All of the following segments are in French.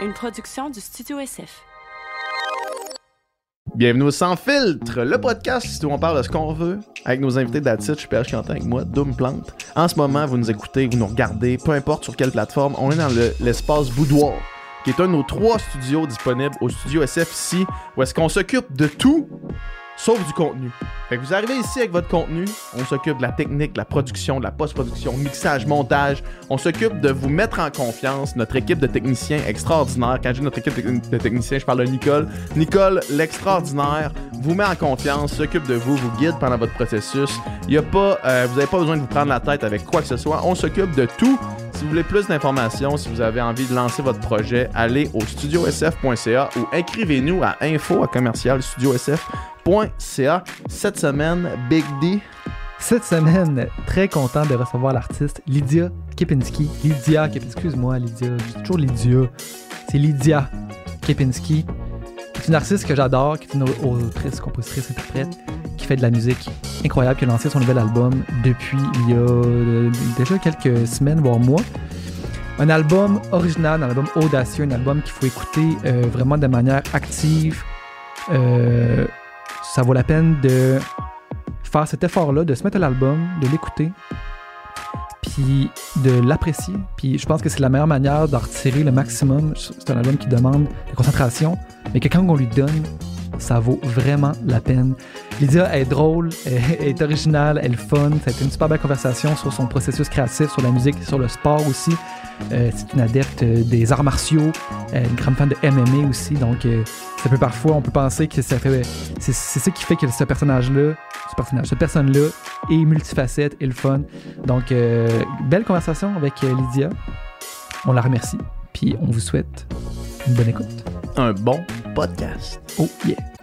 une production du Studio SF. Bienvenue au Sans Filtre, le podcast où on parle de ce qu'on veut avec nos invités d'Atit. Je suis PH Quentin avec moi, Doom Plante. En ce moment, vous nous écoutez, vous nous regardez, peu importe sur quelle plateforme, on est dans le- l'espace Boudoir, qui est un de nos trois studios disponibles au Studio SF ici, où est-ce qu'on s'occupe de tout sauf du contenu. Fait que vous arrivez ici avec votre contenu, on s'occupe de la technique, de la production, de la post-production, mixage, montage. On s'occupe de vous mettre en confiance. Notre équipe de techniciens extraordinaire. Quand je dis notre équipe de techniciens, je parle de Nicole. Nicole, l'extraordinaire, vous met en confiance, s'occupe de vous, vous guide pendant votre processus. Y a pas, euh, vous n'avez pas besoin de vous prendre la tête avec quoi que ce soit. On s'occupe de tout. Si vous voulez plus d'informations, si vous avez envie de lancer votre projet, allez au studiosf.ca ou écrivez-nous à info à commercial studiosf.ca. Cette semaine, Big D. Cette semaine, très content de recevoir l'artiste Lydia Kepinski. Lydia excuse-moi, Lydia, je dis toujours Lydia. C'est Lydia Kepinski. C'est une artiste que j'adore, qui est une autrice, compositrice, interprète, qui fait de la musique incroyable, qui a lancé son nouvel album depuis il y a euh, déjà quelques semaines, voire mois. Un album original, un album audacieux, un album qu'il faut écouter euh, vraiment de manière active. Euh, ça vaut la peine de faire cet effort-là, de se mettre à l'album, de l'écouter, puis de l'apprécier. Puis je pense que c'est la meilleure manière d'en retirer le maximum. C'est un album qui demande de concentration, mais que quand on lui donne, ça vaut vraiment la peine. Lydia est drôle, elle est originale, elle est fun. Ça a été une super belle conversation sur son processus créatif, sur la musique, sur le sport aussi. Euh, c'est une adepte euh, des arts martiaux, euh, une grande fan de MMA aussi. Donc, ça peut parfois, on peut penser que ça fait. C'est ça qui fait que ce personnage-là, ce personnage, cette personne-là est multifacette et le fun. Donc, belle conversation avec Lydia. On la remercie. Puis, on vous souhaite une bonne écoute. Un bon podcast. Oh yeah!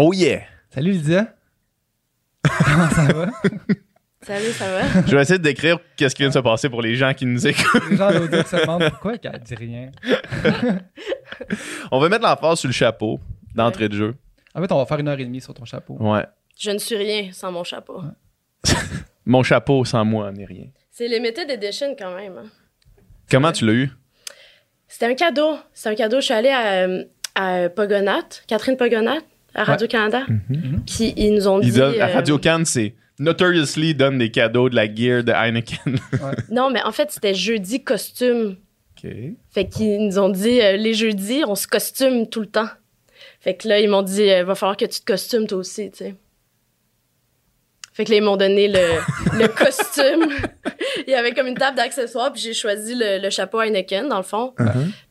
Oh yeah! Salut Lydia! Comment ça va? Salut, ça va? Je vais essayer de décrire qu'est-ce qui vient de se passer pour les gens qui nous écoutent. Les gens d'audio se demandent pourquoi elle dit rien. On va mettre l'emphase sur le chapeau d'entrée de jeu. En fait, on va faire une heure et demie sur ton chapeau. Ouais. Je ne suis rien sans mon chapeau. Mon chapeau sans moi n'est rien. C'est limited edition quand même. hein. Comment tu l'as eu? C'était un cadeau. C'était un cadeau. Je suis allée à, euh, à Pogonat, Catherine Pogonat, à Radio-Canada. Puis ils nous ont Ils dit. donnent- à euh, Radio Cannes, c'est Notoriously donne des cadeaux de la gear de Heineken. Non, mais en fait, c'était jeudi costume. OK. Fait qu'ils nous ont dit, euh, les jeudis, on se costume tout le temps. Fait que là, ils m'ont dit, il va falloir que tu te costumes toi aussi, tu sais. Fait que là, ils m'ont donné le, le costume. Il y avait comme une table d'accessoires, puis j'ai choisi le, le chapeau Heineken, dans le fond.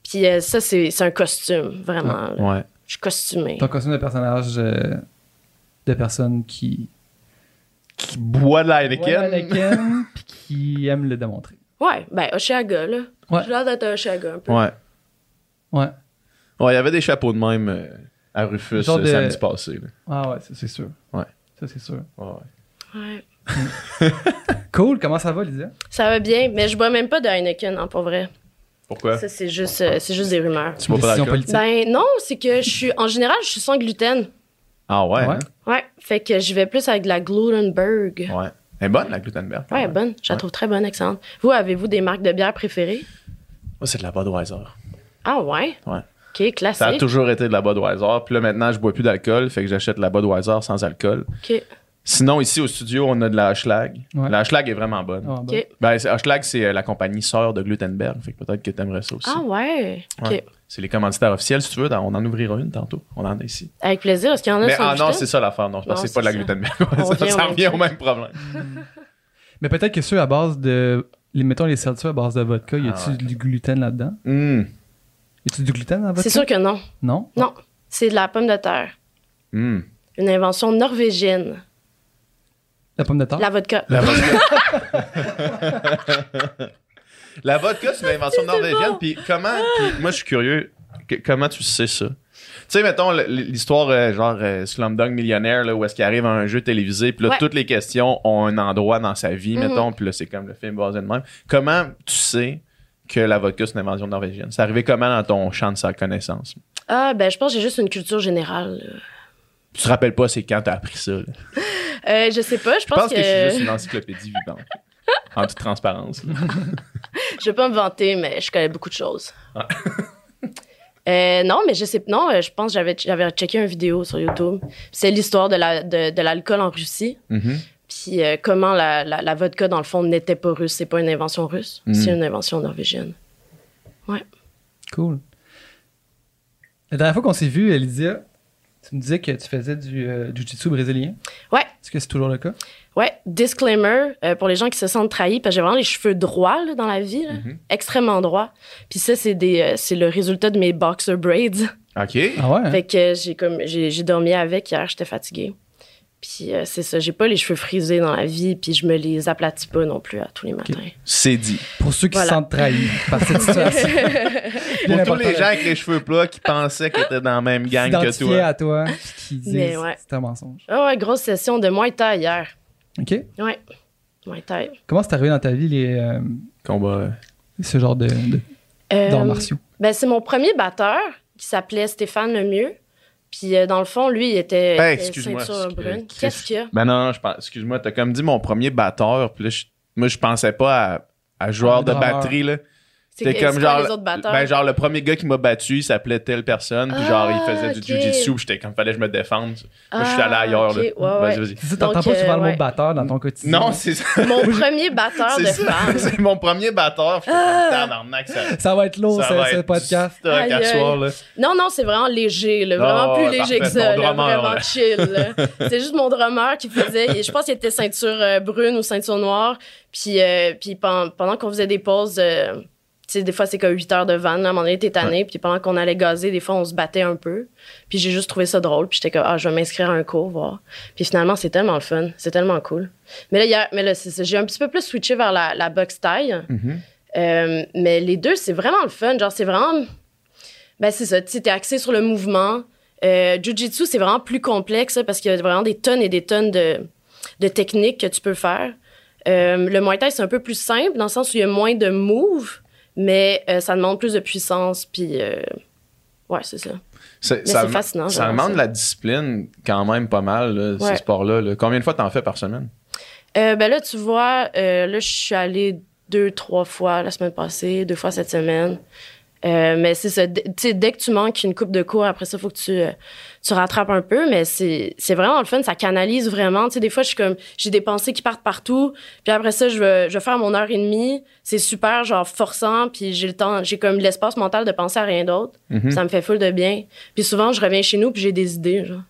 Puis euh, ça, c'est c'est un costume, vraiment. Ouais. Je suis costumée. Ton costume de personnage euh, de personne qui. Qui boit de la Ouais, Heineken. Anakin, puis qui aime le démontrer. Ouais, ben, Oshiaga, là. Ouais. J'ai l'air d'être un Oshiaga, un peu. Ouais. Ouais. Ouais, il y avait des chapeaux de même euh, à Rufus Genre euh, de- samedi passé. là. Ah ouais, ça, c'est sûr. Ouais. Ça, c'est sûr. Ouais, ouais. Cool, comment ça va, Lydia? Ça va bien, mais je bois même pas de Heineken, hein, pour vrai. Pourquoi? Ça, c'est juste, euh, c'est juste des rumeurs. Tu bois pas Décision d'alcool? politique. Ben non, c'est que je suis en général, je suis sans gluten. Ah ouais? Ouais? hein? Ouais, fait que je vais plus avec de la Glutenberg. Ouais. Elle est bonne, la Glutenberg. Ouais, elle est bonne. Je la Ouais. trouve très bonne, excellente. Vous, avez-vous des marques de bière préférées? Moi, c'est de la Budweiser. Ah ouais? Ouais. OK, Ça a classique. toujours été de la Budweiser. Puis là, maintenant, je bois plus d'alcool, fait que j'achète de la Budweiser sans alcool. OK. Sinon, ici au studio, on a de la Schlag. Ouais. La Schlag est vraiment bonne. Ah, bon. Ben, c'est- Schlag, c'est euh, la compagnie sœur de Glutenberg. Fait que peut-être que t'aimerais ça aussi. Ah ouais? C'est les commanditaires officiels, si tu veux. dans- On en ouvrira une tantôt. On en a ici. Avec plaisir. Est-ce qu'il y en a Mais ah non, c'est ça l'affaire. Non, c'est Non, pas de la. Glutenberg. On ça revient ça au revient même au même problème. Mais peut-être que ceux à base de. Les, mettons les seltzers à base de vodka, y a-tu Ah ouais. du gluten là-dedans? Hum, Y a-tu du gluten dans la vodka? C'est sûr que non. Non? Non. C'est de la pomme de terre. hum. Une invention norvégienne. La pomme de terre? La vodka. La vodka. la vodka, c'est une invention norvégienne. Puis comment. puis moi, je suis curieux. que- comment tu sais ça? Tu sais, mettons l'histoire euh, genre euh, Slumdog Millionnaire, là, où est-ce qu'il arrive à un jeu télévisé, puis là, Ouais. toutes les questions ont un endroit dans sa vie, Mhm. mettons, puis là, c'est comme le film basé de même. Comment tu sais que la vodka, c'est une invention norvégienne? C'est arrivé comment dans ton champ de sa connaissance? Ah, ben, je pense que j'ai juste une culture générale. Tu te rappelles pas c'est quand t'as appris ça? là? Euh, je sais pas, je Je pense, pense que, je suis juste une encyclopédie vivante. en toute transparence. Je vais pas me vanter, mais je connais beaucoup de choses. Ah. Euh, non, mais je sais non, euh, je pense que j'avais j'avais checké une vidéo sur YouTube. C'est l'histoire de la de, de l'alcool en Russie, Mhm. puis euh, comment la, la, la vodka dans le fond n'était pas russe, c'est pas une invention russe, Mhm. c'est une invention norvégienne. Cool. La dernière fois qu'on s'est vu, Lydia, tu me disais que tu faisais du euh, jiu-jitsu brésilien. Ouais. Est-ce que c'est toujours le cas? Ouais, disclaimer euh, pour les gens qui se sentent trahis, parce que j'ai vraiment les cheveux droits là, dans la vie, là, Mhm. extrêmement droits. Puis ça c'est euh, c'est le résultat de mes boxer braids. OK. Ah ouais? Fait que j'ai comme j'ai j'ai dormi avec hier, j'étais fatiguée. Puis euh, c'est ça, j'ai pas les cheveux frisés dans la vie, puis je me les aplatis pas non plus à tous les matins. C'est dit. Pour ceux qui Voilà. se sentent trahis par cette situation. Pour tous les gens avec les cheveux plats qui pensaient qu'ils étaient dans la même gang que toi. à toi, qui disent Mais ouais. c'est un mensonge. Ah ouais, grosse session de Muay Thai hier. OK. Ouais. Muay Thai. Comment c'est arrivé dans ta vie, les, euh, Combat. euh, ce genre de, de Euh, d'arts martiaux? ben c'est mon premier batteur qui s'appelait Stéphane Lemieux. Puis euh, dans le fond, lui, il était, était excuse-moi, ceinture excuse- brune. Qu'est-ce qu'il y a? Ben non, non, je pense, excuse-moi, t'as comme dit mon premier batteur, puis là, je- moi, je pensais pas à, à joueur Un de batterie, là. C'est comme genre, les autres batteurs? ben genre le premier gars qui m'a battu, il s'appelait telle personne, puis genre il Ah, faisait du ok. jujitsu, puis j'étais comme fallait que je me défende. Moi je suis Ah, allé ailleurs ok, là. ouais, Vas-y, vas-y. Ça, t'entends pas souvent euh, le mot ouais. batteur dans ton quotidien? Non, c'est ça. Mon premier batteur de femme. C'est mon premier batteur. puis Ah. ça. Ça va être lourd, ça ce, va ce être podcast. Aïe, aïe. soir, là. Non, non, c'est vraiment léger, là, vraiment plus ouais, léger que ça, là, vraiment chill. là. C'est juste mon drummer qui faisait, je pense qu'il était ceinture euh, brune ou ceinture noire, puis, euh, puis pen- pendant qu'on faisait des pauses, tu sais, des fois c'est comme 8 heures de van, là, à un moment donné, t'es tanné, puis pendant qu'on allait gazer, des fois on se battait un peu, puis j'ai juste trouvé ça drôle, puis j'étais comme, ah, je vais m'inscrire à un cours, voir. Puis finalement, c'est tellement le fun, c'est tellement cool. Mais là, hier- mais là j'ai un petit peu plus switché vers la, la boxe taille. Mhm. Euh, mais les deux, c'est vraiment le fun. Genre, c'est vraiment. Ben, c'est ça. Tu sais, t'es axé sur le mouvement. Euh, Jiu-Jitsu, c'est vraiment plus complexe parce qu'il y a vraiment des tonnes et des tonnes de, de techniques que tu peux faire. Euh, le Muay Thai, c'est un peu plus simple dans le sens où il y a moins de moves, mais euh, ça demande plus de puissance. Puis, euh, ouais, c'est ça. C'est- Mais ça fascinant, Ça demande de la discipline quand même pas mal, là, Ouais. ces sports-là. là. Combien de fois t'en fais par semaine? Euh, ben là, tu vois, là, je suis allée deux, trois fois la semaine passée, deux fois cette semaine. Euh, mais c'est ça. Tu sais, dès que tu manques une coupe de cours, après ça, il faut que tu, euh, tu rattrapes un peu. Mais c'est c'est vraiment le fun. Ça canalise vraiment. Tu sais, des fois, je suis comme, j'ai des pensées qui partent partout. Puis après ça, je vais, je vais faire mon heure et demie. C'est super, genre, forçant. Puis j'ai le temps, j'ai comme l'espace mental de penser à rien d'autre. Mhm. Ça me fait full de bien. Puis souvent, je reviens chez nous, puis j'ai des idées, genre.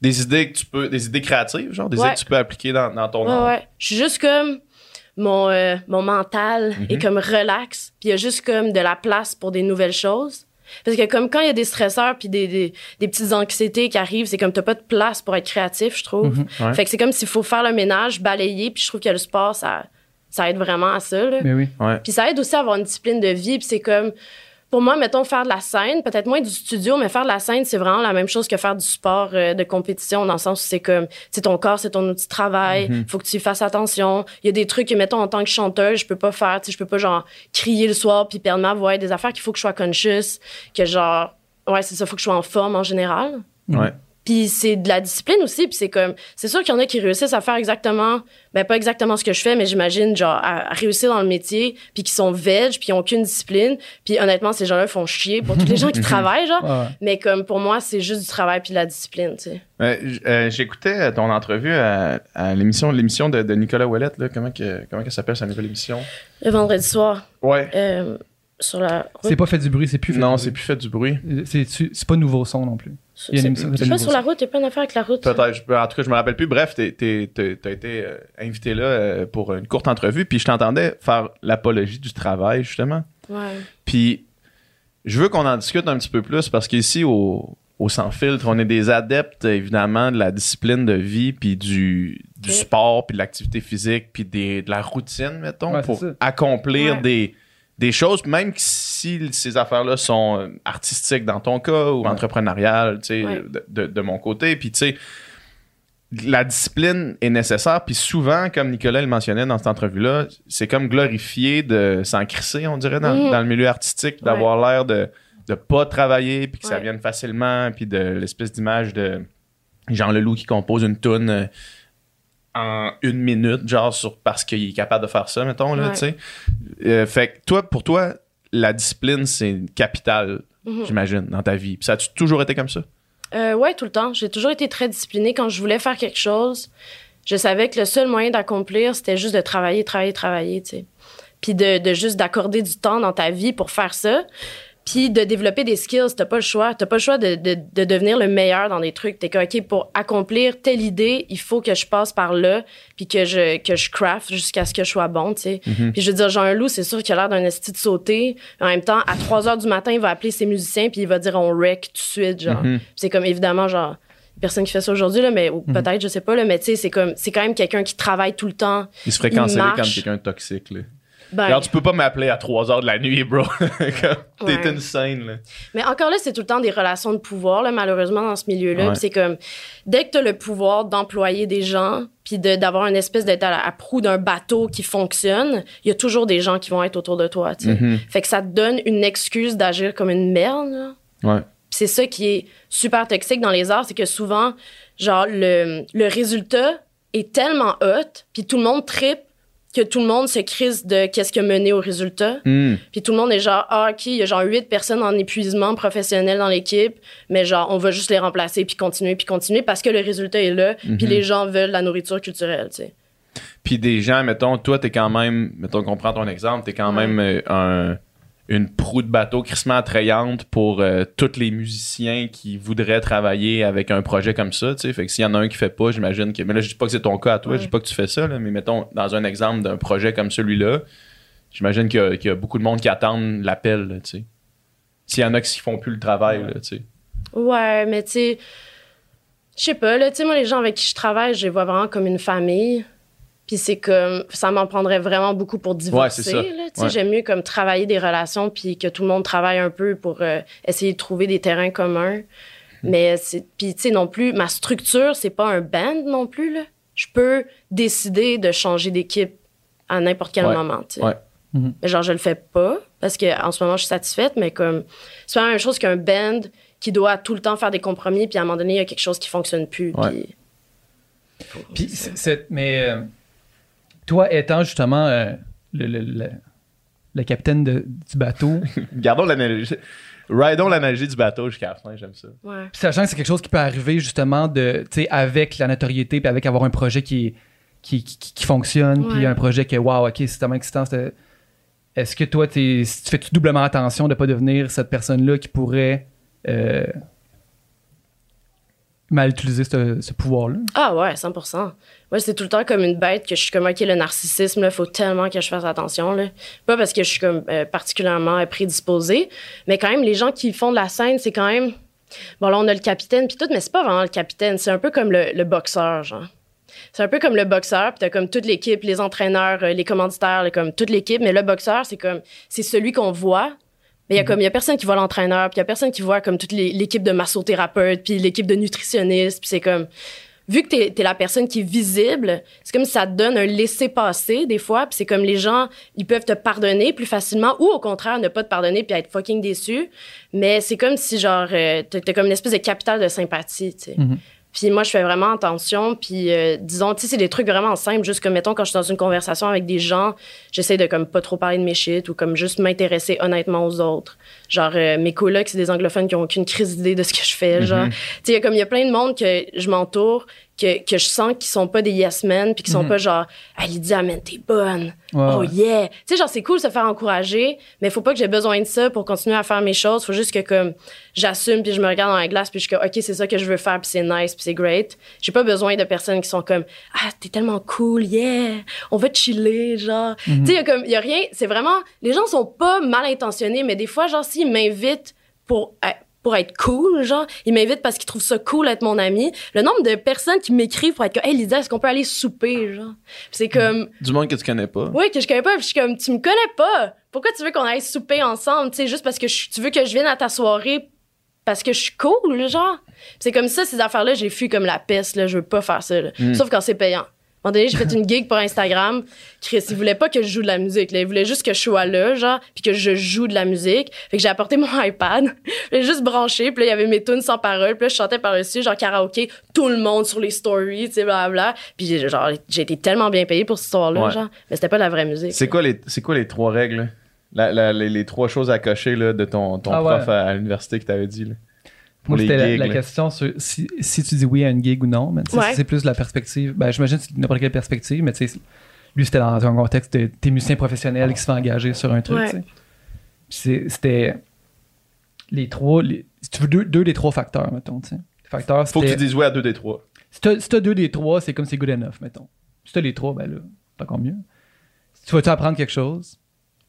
Des idées que tu peux, des idées créatives, genre, des Ouais. idées que tu peux appliquer dans, dans ton Ouais, ouais. Je suis juste comme mon, euh, mon mental Mhm. est comme relax, puis il y a juste comme de la place pour des nouvelles choses. Parce que comme quand il y a des stresseurs puis des, des, des petites anxiétés qui arrivent, c'est comme t'as pas de place pour être créatif, je trouve. Mhm. Ouais. Fait que c'est comme s'il faut faire le ménage, balayer, puis je trouve que le sport, ça, ça aide vraiment à ça. Là. Mais oui. Ouais. Puis ça aide aussi à avoir une discipline de vie. Puis c'est comme, pour moi, mettons, faire de la scène, peut-être moins du studio, mais faire de la scène, c'est vraiment la même chose que faire du sport euh, de compétition, dans le sens où c'est comme, c'est ton corps, c'est ton outil de travail, faut que tu y fasses attention. Il y a des trucs que, mettons, en tant que chanteuse, je peux pas faire, tu sais, je peux pas, genre, crier le soir puis perdre ma voix. Des affaires qu'il faut que je sois conscious, que, genre, ouais, c'est ça, faut que je sois en forme en général. Ouais. Puis c'est de la discipline aussi, puis c'est comme c'est sûr qu'il y en a qui réussissent à faire exactement ben pas exactement ce que je fais, mais j'imagine genre à, à réussir dans le métier, puis qui sont veg, puis ils ont aucune discipline, puis honnêtement ces gens-là font chier pour tous les gens qui travaillent genre. Ouais. Mais comme pour moi, c'est juste du travail puis de la discipline, tu sais. Euh, j- euh, J'écoutais ton entrevue à, à l'émission l'émission de, de Nicolas Ouellette. Là. Comment, que, comment que s'appelle sa nouvelle émission? Le vendredi soir Ouais. euh, sur la route. C'est pas fait du bruit, c'est plus fait Non, du c'est bruit. plus fait du bruit. C'est c'est pas nouveau son non plus. il y a une émission qui C'est s'appelle pas Nouveau sur la route, il y a plein d'affaires avec la route. Peut-être. je En tout cas, je me rappelle plus. Bref, t'es- t'es- t'es- t'as été euh, invité là euh, pour une courte entrevue, puis je t'entendais faire l'apologie du travail, justement. Ouais. Puis je veux qu'on en discute un petit peu plus parce qu'ici, au, au Sans Filtre, on est des adeptes, évidemment, de la discipline de vie, puis du, du Ok. sport, puis de l'activité physique, puis des- de la routine, mettons, Ouais, c'est pour ça. accomplir Ouais. des, des choses, même si ces affaires-là sont euh, artistiques dans ton cas ou Ouais. entrepreneuriales, tu sais, Ouais. de, mon côté. Puis, tu sais, la discipline est nécessaire, puis souvent, comme Nicolas le mentionnait dans cette entrevue-là, c'est comme glorifié de s'en crisser, on dirait, dans, Mhm. dans le milieu artistique, d'avoir l'air de de pas travailler, puis que ça vienne facilement, puis de l'espèce d'image de Jean Leloup qui compose une toune euh, en une minute, genre sur parce qu'il est capable de faire ça, mettons, là, Ouais. tu sais. Euh, fait que toi, pour toi, la discipline, c'est capital, Mhm. j'imagine, dans ta vie. Puis ça a toujours été comme ça? Euh, ouais, tout le temps. J'ai toujours été très disciplinée. Quand je voulais faire quelque chose, je savais que le seul moyen d'accomplir, c'était juste de travailler, travailler, travailler, tu sais. Puis de, de juste d'accorder du temps dans ta vie pour faire ça. Puis de développer des skills. T'as pas le choix. T'as pas le choix de, de, de devenir le meilleur dans des trucs. T'es comme, OK, pour accomplir telle idée, il faut que je passe par là, puis que je, que je craft jusqu'à ce que je sois bon, tu sais. Puis je veux dire, Jean Loup, c'est sûr qu'il a l'air d'un esti de sauter. En même temps, à 3 heures du matin, il va appeler ses musiciens, puis il va dire on wreck tout de suite, genre. Mhm. C'est comme évidemment genre personne qui fait ça aujourd'hui là mais ou peut-être je sais pas là mais tu sais c'est comme c'est quand même quelqu'un qui travaille tout le temps Il se ferait canceller comme quelqu'un de toxique, là. Ben, Alors, tu peux pas m'appeler à 3 heures de la nuit, bro. T'es Ouais. une scène, là. mais encore là c'est tout le temps des relations de pouvoir là malheureusement dans ce milieu là Ouais. c'est comme dès que tu as le pouvoir d'employer des gens puis d'avoir une espèce d'être à, la- proue d'un bateau qui fonctionne il y a toujours des gens qui vont être autour de toi tu sais Mhm. fait que ça te donne une excuse d'agir comme une merde là. Ouais. Puis c'est ça qui est super toxique dans les arts, c'est que souvent, genre, le, le résultat est tellement hot, puis tout le monde tripe que tout le monde se crise de qu'est-ce qui a mené au résultat. Hmm. Puis tout le monde est genre, ah, OK, il y a genre huit personnes en épuisement professionnel dans l'équipe, mais genre, on va juste les remplacer, puis continuer, puis continuer, parce que le résultat est là, puis les gens veulent la nourriture culturelle, tu sais. Puis des gens, mettons, toi, t'es quand même, mettons qu'on prend ton exemple, t'es quand Ouais. même euh, un- une proue de bateau crissement attrayante pour euh, tous les musiciens qui voudraient travailler avec un projet comme ça, tu sais. Fait que s'il y en a un qui fait pas, j'imagine que. Mais là, je dis pas que c'est ton cas à toi, Ouais. je dis pas que tu fais ça, là, mais mettons, dans un exemple d'un projet comme celui-là, j'imagine qu'il y, a- qu'il y a beaucoup de monde qui attendent l'appel, là, tu sais. S'il y en a qui font plus le travail, là, tu sais. Ouais, mais tu sais, je sais pas, là, tu sais, moi, les gens avec qui je travaille, je les vois vraiment comme une famille. Puis c'est comme, ça m'en prendrait vraiment beaucoup pour divorcer, sais, Ouais. j'aime mieux comme travailler des relations puis que tout le monde travaille un peu pour euh, essayer de trouver des terrains communs. Hmm. Mais c'est, puis tu sais, non plus, ma structure, c'est pas un band non plus, là. Je peux décider de changer d'équipe à n'importe quel Ouais. moment, tu sais. Ouais. Mhm. Mais genre, je le fais pas parce que en ce moment, je suis satisfaite, mais comme, c'est pas la même chose qu'un band qui doit tout le temps faire des compromis, puis à un moment donné, il y a quelque chose qui fonctionne plus. Ouais. puis- mais euh, toi, étant justement euh, le, le- le- le capitaine de- du bateau, Gardons l'analogie. Ridons l'analogie du bateau jusqu'à la fin, j'aime ça. Ouais. Puis sachant que c'est quelque chose qui peut arriver justement de, tu sais, avec la notoriété, puis avec avoir un projet qui, qui, qui, qui fonctionne, puis Ouais. un projet que, waouh, ok, c'est tellement excitant. c'est- Est-ce que toi, t'es, tu fais doublement attention de pas devenir cette personne-là qui pourrait euh, mal utiliser ce, ce pouvoir-là? Ah ouais, 100% Moi, c'est tout le temps comme une bête que je suis comme, OK, le narcissisme, il faut tellement que je fasse attention. Pas parce que je suis euh, particulièrement prédisposée, mais quand même, les gens qui font de la scène, c'est quand même... Bon, là, on a le capitaine, puis tout, mais c'est pas vraiment le capitaine. C'est un peu comme le, le boxeur, genre. C'est un peu comme le boxeur, puis t'as comme toute l'équipe, les entraîneurs, euh, les commanditaires, comme toute l'équipe, mais le boxeur, c'est comme, c'est celui qu'on voit, mais il y a comme, il y a personne qui voit l'entraîneur, puis il y a personne qui voit comme toute l'équipe de massothérapeutes, puis l'équipe de nutritionnistes, puis c'est comme, vu que t'es es la personne qui est visible, c'est comme ça te donne un laisser-passer des fois, puis c'est comme les gens, ils peuvent te pardonner plus facilement, ou au contraire, ne pas te pardonner puis être fucking déçu, mais c'est comme si genre, euh, t'as t'as comme une espèce de capital de sympathie, tu sais. Mhm. Puis moi, je fais vraiment attention. Puis euh, disons, tu sais, c'est des trucs vraiment simples. Juste comme, mettons, quand je suis dans une conversation avec des gens, j'essaie de comme pas trop parler de mes shit ou comme juste m'intéresser honnêtement aux autres. Genre, euh, mes colocs, c'est des anglophones qui ont aucune crise d'idée de ce que je fais. Genre, tu sais, il y a comme, il y a plein de monde que je m'entoure, que, que je sens qu'ils sont pas des yes men, puis qui sont Mhm. pas genre, ah, Lydia, man, t'es bonne. Ouais, oh yeah. Tu sais, genre, c'est cool de se faire encourager, mais faut pas que j'ai besoin de ça pour continuer à faire mes choses. Faut juste que, comme, j'assume, puis je me regarde dans la glace, puis je suis comme, OK, c'est ça que je veux faire, puis c'est nice, puis c'est great. J'ai pas besoin de personnes qui sont comme, ah, t'es tellement cool, yeah, on va chiller, genre. Mhm. Tu sais, y a comme, y a rien, c'est vraiment, les gens sont pas mal intentionnés, mais des fois, genre, s'ils m'invitent pour, euh, pour être cool, genre, ils m'invitent parce qu'ils trouvent ça cool d'être mon ami. Le nombre de personnes qui m'écrivent pour être comme, hey, Lydia, est-ce qu'on peut aller souper, genre? C'est comme, Du monde que tu connais pas. oui, que je connais pas. Puis je suis comme, tu me connais pas. Pourquoi tu veux qu'on aille souper ensemble? Tu sais, juste parce que je- tu veux que je vienne à ta soirée parce que je suis cool, genre? C'est comme ça, ces affaires-là, j'ai fui comme la peste, là. Je veux pas faire ça, là. Mm. Sauf quand c'est payant. Un moment donné, j'ai fait une gig pour Instagram. Chris, il voulait pas que je joue de la musique. Là. Il voulait juste que je sois là, genre, puis que je joue de la musique. Fait que j'ai apporté mon iPad. J'ai juste branché. Puis là, il y avait mes tunes sans parole. Puis là, je chantais par-dessus, genre karaoké, tout le monde sur les stories, tu sais, blablabla. Puis genre, j'ai été tellement bien payé pour cette histoire-là, Ouais. genre. Mais c'était pas de la vraie musique. C'est quoi, les, c'est quoi les trois règles? La- la- les, les trois choses à cocher là, de ton, ton Ah prof ouais. à, à l'université que t'avais dit. Là? Moi, c'était la, question sur si, si tu dis oui à une gig ou non. Mais Ouais. c'est plus la perspective. Ben, j'imagine que c'est n'importe quelle perspective, mais tu sais, lui, c'était dans un contexte de t'es musicien professionnel qui se fait engager sur un truc. Ouais. tu sais. Puis c'est- C'était les trois. les- si tu veux deux, deux des trois facteurs, mettons. tu sais. Les facteurs, Faut que tu dises oui à deux des trois. Si t'as si t'as deux des trois, c'est comme c'est good enough, mettons. Si t'as les trois, ben là, c'est encore mieux. Si tu vas-tu apprendre quelque chose?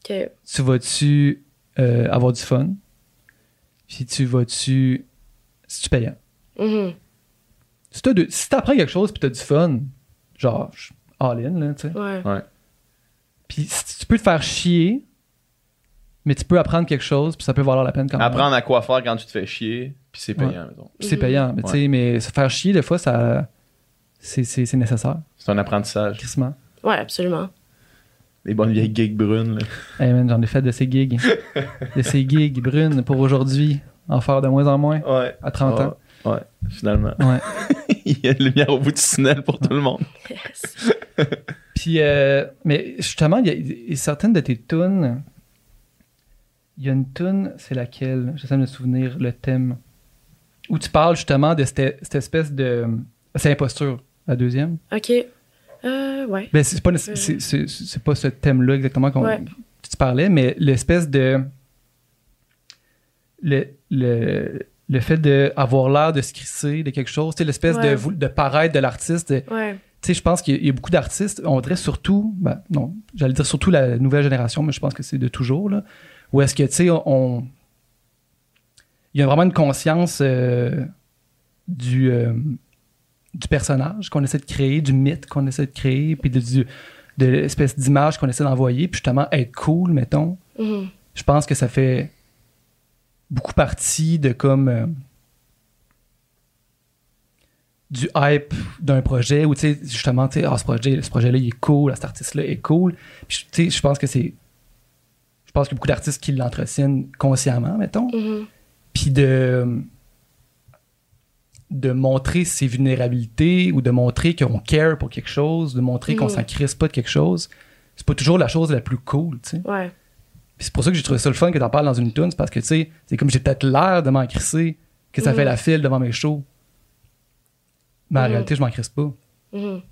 Tu vas-tu euh, avoir du fun? Puis tu vas-tu. Si tu payant. Mhm. Si de- si t'apprends quelque chose puis t'as du fun, genre, je suis all in, là, tu sais. Ouais. Puis si tu peux te faire chier, mais tu peux apprendre quelque chose puis ça peut valoir la peine quand même. Apprendre à quoi faire quand tu te fais chier, puis c'est payant, mettons. Puis c'est Mhm. payant, mais tu sais, mais se faire chier, des fois, ça. C'est nécessaire, C'est un apprentissage. crissement. Ouais, absolument. Les bonnes vieilles gigs brunes. Là. Hey man, j'en ai fait de ces gigs. de ces gigs brunes pour aujourd'hui. En faire de moins en moins Ouais. à 30 ans. Ouais, finalement. Ouais. Il y a une lumière au bout du tunnel pour tout le monde. Yes. Puis, euh, mais justement, il y a, il y a certaines de tes tunes. Il y a une tune, c'est laquelle? J'essaie de me souvenir le thème. Où tu parles justement de cette, cette espèce de. C'est imposture, la deuxième. OK. Euh, ouais. Ben, c'est pas, nécess- c'est, c'est- c'est pas ce thème-là exactement qu'on Ouais. tu parlais, mais l'espèce de. Le, le, le fait d'avoir l'air de se crisser de quelque chose, l'espèce Ouais. de, de paraître de l'artiste. Ouais. tu sais, je pense qu'il y a- il y a beaucoup d'artistes, on dirait surtout, ben, non, j'allais dire surtout la nouvelle génération, mais je pense que c'est de toujours, là, où est-ce que, tu sais, on. Il y a vraiment une conscience euh, du, euh, du personnage qu'on essaie de créer, du mythe qu'on essaie de créer, puis de, du- de l'espèce d'image qu'on essaie d'envoyer, puis justement être cool, mettons. Mhm. Je pense que ça fait beaucoup partie de comme euh, du hype d'un projet où tu sais justement tu sais ah, ce projet ce projet là il est cool cet artiste là est cool puis tu sais je pense que c'est je pense qu'il y a beaucoup d'artistes qui l'entretiennent consciemment mettons Mhm. puis de de montrer ses vulnérabilités ou de montrer qu'on care pour quelque chose de montrer qu'on Mhm. s'en crisse pas de quelque chose c'est pas toujours la chose la plus cool tu sais Ouais. C'est pour ça que j'ai trouvé ça le fun que t'en parles dans une tune, c'est parce que, tu sais, c'est comme j'ai peut-être l'air de m'en crisser, que ça Mhm. fait la file devant mes shows. Mais en Mhm. réalité, je m'en crisse pas. Mhm.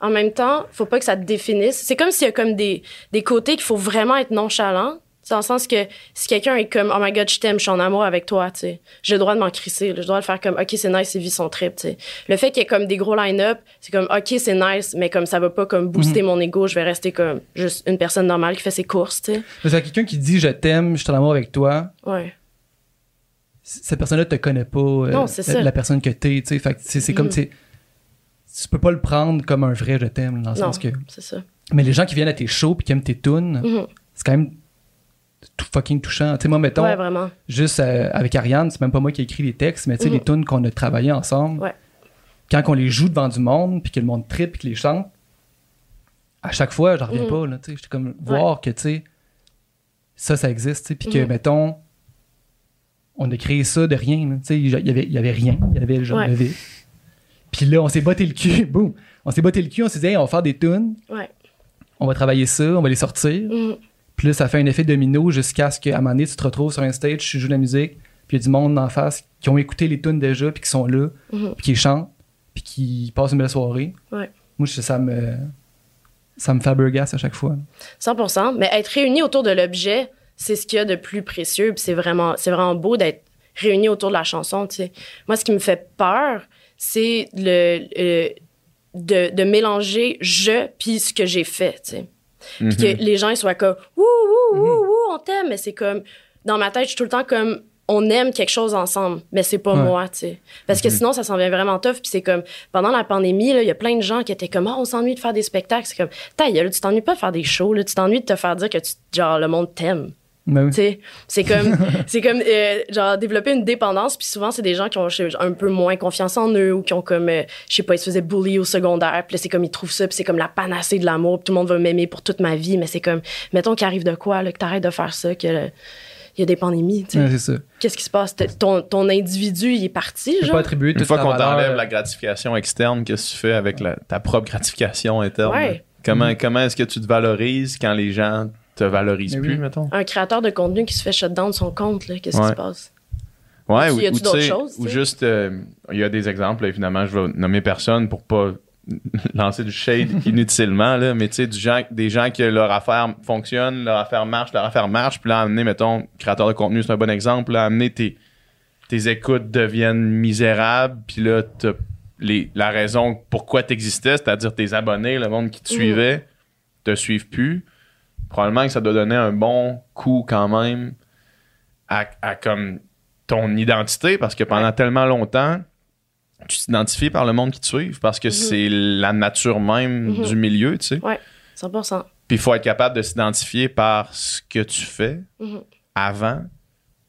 En même temps, faut pas que ça te définisse. C'est comme s'il y a comme des, des côtés qu'il faut vraiment être nonchalant. C'est dans le sens que si quelqu'un est comme Oh my god, je t'aime, je suis en amour avec toi, tu sais, j'ai le droit de m'en crisser. J'ai le droit de faire comme OK, c'est nice, c'est vie son trip, tu sais. Le fait qu'il y ait comme des gros line-up, c'est comme OK, c'est nice, mais comme ça va pas comme booster mon ego, je vais rester comme juste une personne normale qui fait ses courses, tu sais. Quelqu'un qui dit je t'aime, je suis en amour avec toi, Ouais. cette personne-là te connaît pas, euh, Non, c'est la, ça. la personne que t'es, tu sais. C'est c'est comme, Mhm. tu peux pas le prendre comme un vrai je t'aime, dans le Non, sens que. c'est ça. Mais les gens qui viennent à tes shows puis qui aiment tes tunes, Mhm. c'est quand même tout fucking touchant. Tu sais, moi, mettons, Ouais, vraiment. juste euh, avec Ariane, c'est même pas moi qui ai écrit les textes, mais tu sais, Mhm. les tunes qu'on a travaillées ensemble, Ouais. quand on les joue devant du monde, puis que le monde tripe, puis qu'ils les chante, à chaque fois, j'en reviens Mhm. pas, là, tu sais, j'étais comme, voir que, tu sais, ça, ça existe, tu sais, puis que, Mhm. mettons, on a créé ça de rien, tu sais, il y avait, il y avait rien, il y avait le genre de vide. Puis là, on s'est botté le cul, boum, on s'est botté le cul, on s'est dit, hey, on va faire des tunes, Ouais. on va travailler ça, on va les sortir, Mhm. Puis là, ça fait un effet domino jusqu'à ce qu'à un moment donné, tu te retrouves sur un stage, tu joues de la musique, puis il y a du monde en face qui ont écouté les tunes déjà, puis qui sont là, Mhm. puis qui chantent, puis qui passent une belle soirée. Ouais. Moi, ça me, ça me fabergasse à chaque fois. 100% Mais être réunis autour de l'objet, c'est ce qu'il y a de plus précieux. Puis c'est vraiment, c'est vraiment beau d'être réunis autour de la chanson. Tu sais. Moi, ce qui me fait peur, c'est le, euh, de, de mélanger je puis ce que j'ai fait. Tu sais. Puis que les gens ils soient comme ouh ouh ouh ouh on t'aime, mais c'est comme dans ma tête, je suis tout le temps comme on aime quelque chose ensemble, mais c'est pas Ouais. moi, tu sais. Parce que sinon, ça s'en vient vraiment tough. Puis c'est comme, pendant la pandémie, il y a plein de gens qui étaient comme, ah, on s'ennuie de faire des spectacles. C'est comme, ta tu t'ennuies pas de faire des shows, là. Tu t'ennuies de te faire dire que tu, genre, le monde t'aime. Ben oui. C'est comme, c'est comme, euh, genre, développer une dépendance, puis souvent, c'est des gens qui ont sais, un peu moins confiance en eux ou qui ont comme, euh, je sais pas, ils se faisaient bully au secondaire, puis là, c'est comme, ils trouvent ça, puis c'est comme la panacée de l'amour, puis tout le monde va m'aimer pour toute ma vie, mais c'est comme, mettons qu'il arrive de quoi, là, que t'arrêtes de faire ça, que euh, il y a des pandémies, tu sais. Ouais, c'est ça. Qu'est-ce qui se passe? Ton, ton individu, il est parti, Tu peux genre? pas attribuer Une fois qu'on t'enlève euh, la gratification externe, qu'est-ce que tu fais avec la- ta propre gratification interne? Ouais. Comment, comment est-ce que tu te valorises quand les gens te valorisent Mais plus, oui. mettons? Un créateur de contenu qui se fait shut down de son compte, là, qu'est-ce qui se passe? Ouais, Y ou, a-tu ou, tu d'autres choses, ou tu juste, euh, il y a des exemples, là, évidemment, je vais nommer personne pour pas lancer du shade inutilement, là, mais tu sais, du des gens que leur affaire fonctionne, leur affaire marche, leur affaire marche, puis là, amener, mettons, créateur de contenu, c'est un bon exemple, là, amener tes, tes écoutes deviennent misérables, puis là, t'as les, la raison pourquoi t'existais, c'est-à-dire tes abonnés, le monde qui te Mhm. suivait, te suivent plus. Probablement que ça doit donner un bon coup quand même à, à comme ton identité parce que pendant tellement longtemps, tu t'identifies par le monde qui te suit parce que c'est la nature même Mhm. du milieu, tu sais. 100%. Puis il faut être capable de s'identifier par ce que tu fais Mhm. avant.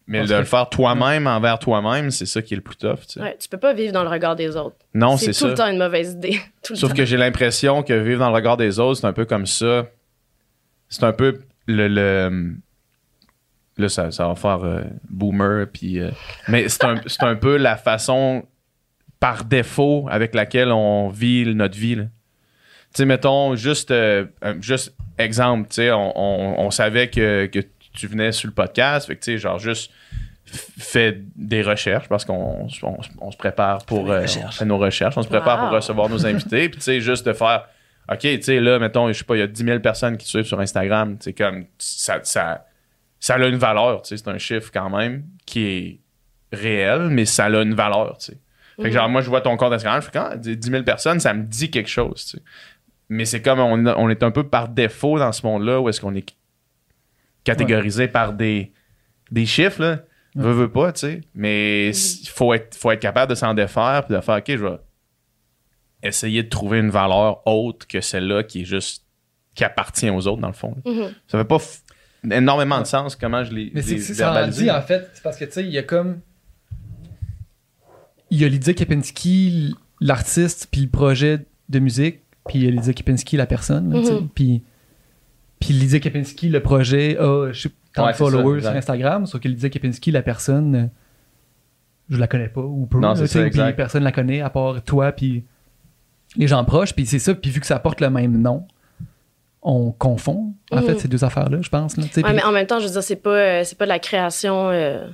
Mais Parce de que- le faire toi-même envers toi-même, c'est ça qui est le plus tough, tu sais. Ouais, tu peux pas vivre dans le regard des autres. Non, c'est c'est tout ça. le temps une mauvaise idée. Tout le Sauf temps. que j'ai l'impression que vivre dans le regard des autres, c'est un peu comme ça. C'est un peu le. le- là, ça, ça va faire euh, boomer, puis. euh, mais c'est un, c'est un peu la façon par défaut avec laquelle on vit notre vie. là. Tu sais, mettons, juste, euh, un- juste exemple, tu sais, on, on- on savait que, que tu venais sur le podcast, fait que, tu sais, genre, juste fait des recherches parce qu'on on- on se prépare pour euh, on fait nos recherches, on se prépare Wow. pour recevoir nos invités, puis tu sais, juste de faire, ok, tu sais, là, mettons, je sais pas, il y a 10 000 personnes qui te suivent sur Instagram, tu sais, comme, ça, ça, ça a une valeur, tu sais, c'est un chiffre quand même qui est réel, mais ça a une valeur, tu sais. Fait que genre, moi, je vois ton compte Instagram, je fais quand 10 000 personnes, ça me dit quelque chose, tu sais. Mais c'est comme on, on est un peu par défaut dans ce monde-là où est-ce qu'on est catégorisé par des, des chiffres, là. Veux, veux pas, tu sais. Mais il faut être, faut être capable de s'en défaire puis de faire, OK, je vais essayer de trouver une valeur autre que celle-là qui est juste, qui appartient aux autres, dans le fond. là. Mhm. Ça fait pas énormément de sens comment je l'ai Mais c'est ça en dit, en fait. C'est parce que, tu sais, il y a comme. Il y a Lydia Kepinski, l'artiste, puis le projet de musique, puis il y a Lydia Kepinski, la personne. là, tu sais. Mhm. Puis, puis Lydia Kepinski, le projet, a je sais, tant Ouais, de ça, followers sur Instagram, sauf que Lydia Kepinski, la personne, euh, je la connais pas, ou peu. Non, ça, Puis exact. personne la connaît, à part toi, puis les gens proches. Puis c'est ça, puis vu que ça porte le même nom, on confond, en fait, ces deux affaires-là, je pense. là. Ouais, mais en même temps, je veux dire, c'est pas, euh, c'est pas de la création. euh,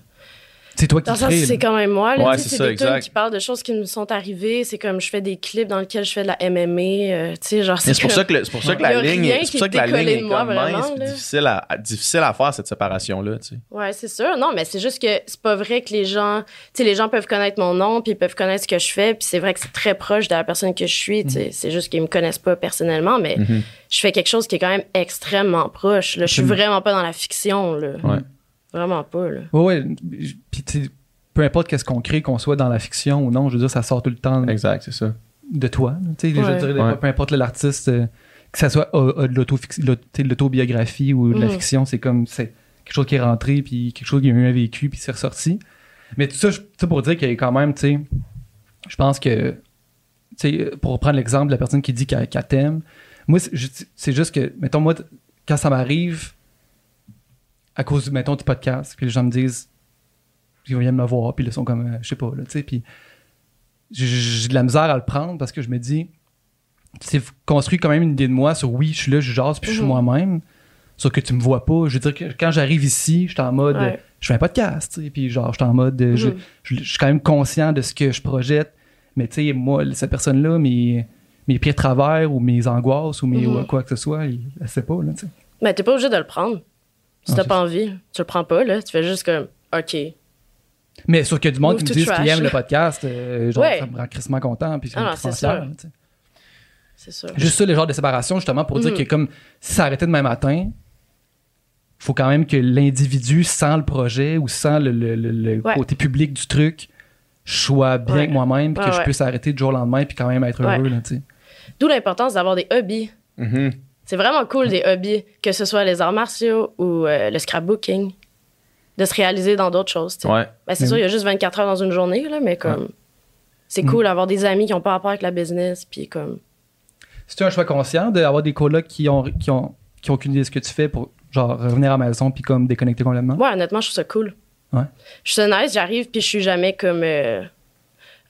C'est toi qui Dans crée. c'est quand même moi. Là, Ouais, c'est ça, des exact. qui parlent de choses qui me sont arrivées. C'est comme je fais des clips dans lesquels je fais de la MMA. euh, Mais c'est pour ça que, le- pour ça que la ligne, est- pour ça que la ligne est comme mince, difficile à, à- difficile à faire cette séparation là, tu sais. Ouais, c'est sûr. Non, mais c'est juste que c'est pas vrai que les gens, tu sais, les gens peuvent connaître mon nom, puis ils peuvent connaître ce que je fais, puis c'est vrai que c'est très proche de la personne que je suis, sais. C'est juste qu'ils me connaissent pas personnellement, mais je fais quelque chose qui est quand même extrêmement proche. Là. Je suis vraiment pas dans la fiction, là. Ouais. Vraiment pas, là. Ouais, ouais. Puis, tu sais, peu importe qu'est-ce qu'on crée, qu'on soit dans la fiction ou non, je veux dire, ça sort tout le temps Exact, c'est ça. de toi. Tu sais, Ouais. Ouais. peu importe l'artiste, euh, que ça soit euh, euh, de l'autobiographie ou de la Mhm. fiction, c'est comme c'est quelque chose qui est rentré, puis quelque chose qui a eu un vécu, puis c'est ressorti. Mais tout ça, je- ça pour dire qu'il y a quand même, tu sais, je pense que, tu sais, pour reprendre l'exemple de la personne qui dit qu'elle t'aime, moi, c'est ju- c'est juste que, mettons, moi, quand ça m'arrive, à cause, mettons, du podcast, puis les gens me disent, ils viennent me voir, puis ils sont comme, euh, je sais pas, là, tu sais, puis j'ai- de la misère à le prendre parce que je me dis, c'est construit quand même une idée de moi sur oui, je suis là, je jase, puis je suis Mhm. moi-même, sauf que tu me vois pas. Je veux dire que quand j'arrive ici, je suis en mode, Ouais. je fais un podcast, tu sais, puis genre, je suis en mode, euh, je, Mhm. je- je suis quand même conscient de ce que je projette, mais tu sais, moi, cette personne-là, mes, mes pires travers ou mes angoisses ou mes Mhm. ou quoi que ce soit, il- elle sait pas, là, tu sais. Mais t'es pas obligé de le prendre. Si t'as pas envie, tu le prends pas, là. Tu fais juste comme, OK. Mais sauf qu'il y a du monde Move qui me disent qu'ils aiment là. le podcast, euh, genre, Ouais. ça me rend crissement content, puis Ah c'est tu sais. C'est sûr. Juste ça, le genre de séparation, justement, pour dire Mhm. que comme si ça arrêtait demain matin, faut quand même que l'individu, sans le projet ou sans le, le- le- le Ouais. côté public du truc, je sois bien Ouais. avec moi-même, puis que Ouais, je puisse arrêter du jour au lendemain, puis quand même être Ouais. heureux, là, tu sais. D'où l'importance d'avoir des hobbies. Mhm. C'est vraiment cool des hobbies, que ce soit les arts martiaux ou euh, le scrapbooking, de se réaliser dans d'autres choses. Ouais. Ben, c'est Mais sûr, il y a juste 24 heures dans une journée, là, mais comme. C'est cool d'avoir des amis qui n'ont pas rapport avec la business, puis comme. C'est un choix conscient d'avoir des colocs qui ont, qui ont, qui ont aucune idée de ce que tu fais pour genre revenir à la maison puis comme déconnecter complètement? Ouais, honnêtement, je trouve ça cool. Ouais. Je suis nice, j'arrive, puis je suis jamais comme. euh,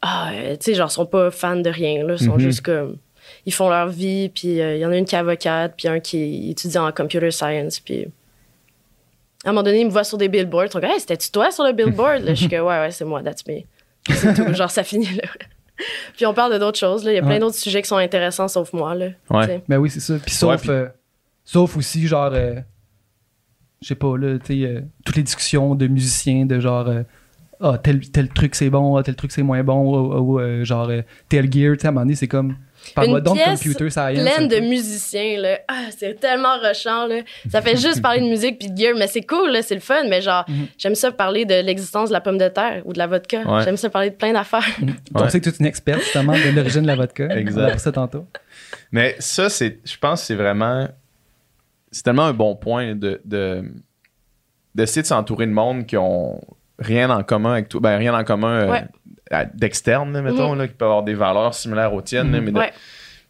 Ah, euh, tu sais, genre, ils sont pas fans de rien, là. Ils sont Mhm. juste comme. Ils font leur vie, puis euh, il y en a une qui est avocate, puis un qui étudie en computer science, puis. À un moment donné, ils me voient sur des billboards. Ils sont comme, hey, c'était-tu toi sur le billboard? Là, je suis comme, ouais, ouais, c'est moi, that's me. C'est tout. Genre, ça finit là. Puis on parle de d'autres choses, là. Il y a plein Ouais. d'autres sujets qui sont intéressants, sauf moi, là. Ouais. Tu sais. Ben oui, c'est ça. Puis sauf, Ouais, puis- euh, sauf aussi, genre, euh, je sais pas, là, tu sais, euh, toutes les discussions de musiciens, de genre, euh, ah, tel, tel truc c'est bon, ah, tel truc c'est moins bon, ou, ou, euh, genre, euh, tel gear, tu sais, à un moment donné, c'est comme, parle-moi Une donc computer science. pleine de musiciens là ah c'est tellement rushant là ça fait juste parler de musique puis de gear mais c'est cool là c'est le fun mais genre Mhm. j'aime ça parler de l'existence de la pomme de terre ou de la vodka Ouais. j'aime ça parler de plein d'affaires On Ouais. sait que tu es une experte, justement, de l'origine de la vodka. Exact. Appris ça tantôt. Mais ça, c'est, je pense que c'est vraiment. C'est tellement un bon point de, de- d'essayer de s'entourer de monde qui ont rien en commun avec toi. Ben, rien en commun euh, Ouais. D'externe, mettons, là, qui peut avoir des valeurs similaires aux tiennes, là, mais, de, ouais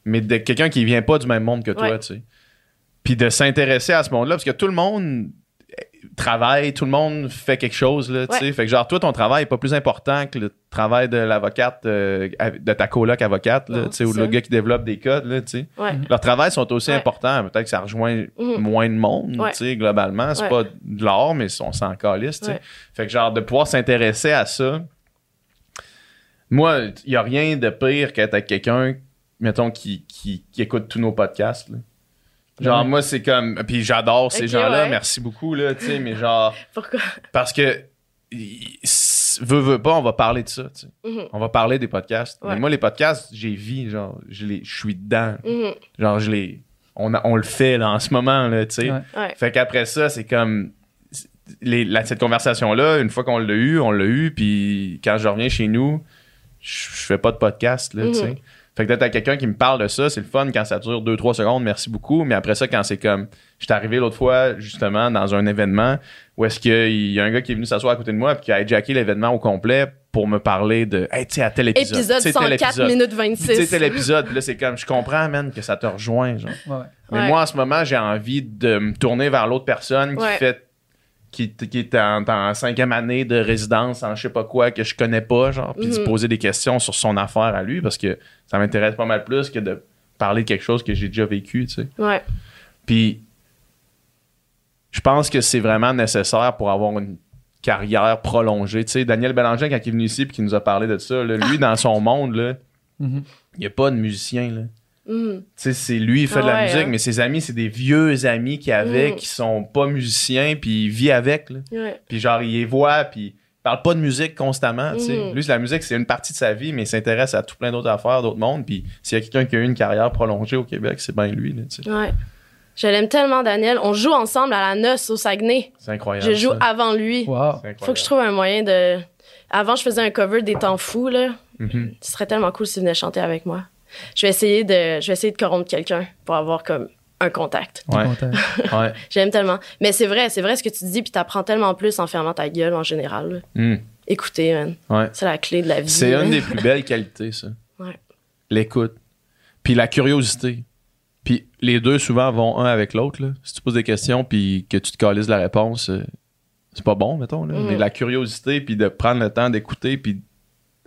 mais de quelqu'un qui vient pas du même monde que toi, Ouais. tu sais. Puis de s'intéresser à ce monde-là, parce que tout le monde euh, travaille, tout le monde fait quelque chose, là, tu sais. Ouais. Fait que genre, toi, ton travail est pas plus important que le travail de l'avocate, euh, de ta coloc avocate, là, Non, tu sais, ou le gars qui développe des codes, là, tu sais. ouais Leurs travails sont aussi Ouais. importants. Peut-être que ça rejoint Mhm. moins de monde, Ouais. tu sais, globalement. C'est Ouais. pas de l'art, mais on s'en calisse, tu sais. Ouais. Fait que genre, de pouvoir s'intéresser à ça, moi, il y a rien de pire qu'être avec quelqu'un, mettons, qui, qui, qui écoute tous nos podcasts, là. Genre, Ouais. moi, c'est comme... Puis j'adore ces gens-là, ouais. merci beaucoup, là, tu sais, mais genre... pourquoi? Parce que... Veux, veux pas, on va parler de ça, tu sais. Mhm. On va parler des podcasts. Ouais. Mais moi, les podcasts, j'ai vie, genre, je les- je suis dedans. Mhm. Genre, je les. On, a- on le fait là, en ce moment, là, tu sais. Fait qu'après ça, c'est comme. les- la- cette conversation-là, une fois qu'on l'a eu, on l'a eu, puis quand je reviens chez nous, je, je fais pas de podcast, là, tu sais. Mhm. Fait que d'être à quelqu'un qui me parle de ça, c'est le fun quand ça dure 2-3 secondes, merci beaucoup. Mais après ça, quand c'est comme. J'étais arrivé l'autre fois, justement, dans un événement où est-ce qu'il y a un gars qui est venu s'asseoir à côté de moi puis qui a hijacké l'événement au complet pour me parler de. Hey, tu sais, à tel épisode. épisode tu sais, tel 104 épisode. minutes Tu sais, 26 tel épisode, là, c'est comme, je comprends, man, que ça te rejoint, genre. Ouais, ouais. Mais Ouais. moi, en ce moment, j'ai envie de me tourner vers l'autre personne qui Ouais. fait. Qui, qui est en, en cinquième année de résidence en je sais pas quoi que je connais pas, genre, puis de se Mhm. poser des questions sur son affaire à lui parce que ça m'intéresse pas mal plus que de parler de quelque chose que j'ai déjà vécu, tu sais. ouais Puis je pense que c'est vraiment nécessaire pour avoir une carrière prolongée. Tu sais, Daniel Bélanger, quand il est venu ici et qui nous a parlé de ça, là, lui, dans son monde, là, Mhm. il n'y a pas de musicien. Là. Tu sais, c'est lui, il fait de la Ouais, musique, hein. mais ses amis, c'est des vieux amis qu'il avait Mm. qui sont pas musiciens, puis il vit avec. Là. ouais Puis genre, il les voit, puis il parle pas de musique constamment. tu sais. Mm. Lui, c'est la musique, c'est une partie de sa vie, mais il s'intéresse à tout plein d'autres affaires, d'autres mondes. Puis s'il y a quelqu'un qui a eu une carrière prolongée au Québec, c'est bien lui. là, tu sais. ouais je l'aime tellement Daniel on joue ensemble à la noce au Saguenay C'est incroyable. je joue ça. avant lui Wow. Faut que je trouve un moyen de avant je faisais un cover des temps fous là Mhm. ce serait tellement cool s'il venait chanter avec moi je vais essayer de je vais essayer de corrompre quelqu'un pour avoir comme un contact Ouais. Ouais. J'aime tellement. Mais c'est vrai, c'est vrai ce que tu dis, puis t'apprends tellement plus en fermant ta gueule en général. là. Mm. Écouter, man. Ouais. C'est la clé de la vie. C'est une des plus belles qualités, ça. Ouais. L'écoute. Puis la curiosité. Puis les deux, souvent, vont un avec l'autre. là. Si tu poses des questions puis que tu te calises la réponse, euh, c'est pas bon, mettons. Là. Mais la curiosité, puis de prendre le temps d'écouter, puis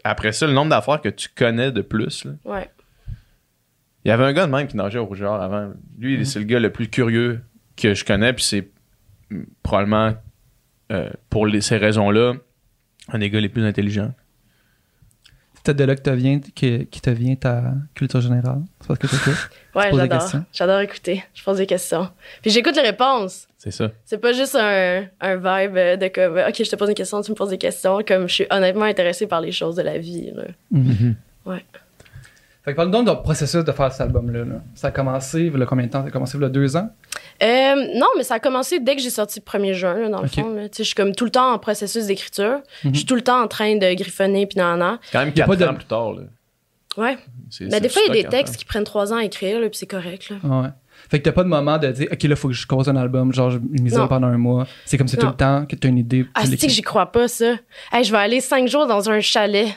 après ça, le nombre d'affaires que tu connais de plus. là. Ouais. Il y avait un gars de même qui nageait au rougeur avant. Lui, c'est le gars le plus curieux que je connais, puis c'est mm, probablement, euh, pour les- ces raisons-là, un des gars les plus intelligents. C'est peut-être de là que te vient, que- qui te vient ta culture générale? C'est parce que t'écoutes. Ouais, j'adore. questions? J'adore écouter. Je pose des questions. Puis j'écoute les réponses. C'est ça. C'est pas juste un, un vibe de comme, OK, je te pose une question, tu me poses des questions. Comme je suis honnêtement intéressée par les choses de la vie. là. Ouais. Fait que parle donc du processus de faire cet album-là. là. Ça a commencé, il y a combien de temps? Ça a commencé il y a deux ans? Euh, non, mais ça a commencé dès que j'ai sorti le 1er juin, là, dans le fond. là. Tu sais, Je suis comme tout le temps en processus d'écriture. Mhm. Je suis tout le temps en train de griffonner puis nan, C'est quand même Y a pas quatre de- ans plus tard. Là. Ouais. Mais c'est des fois, il y a des textes qui prennent trois ans à écrire, là, puis c'est correct. Là. Ouais. Fait que t'as pas de moment de dire, OK, là, faut que je compose un album, genre, je m'isole Non. pendant un mois. C'est comme c'est tout le temps que t'as une idée. Ah, c'est que j'y crois pas, ça. Hey, je vais aller cinq jours dans un chalet.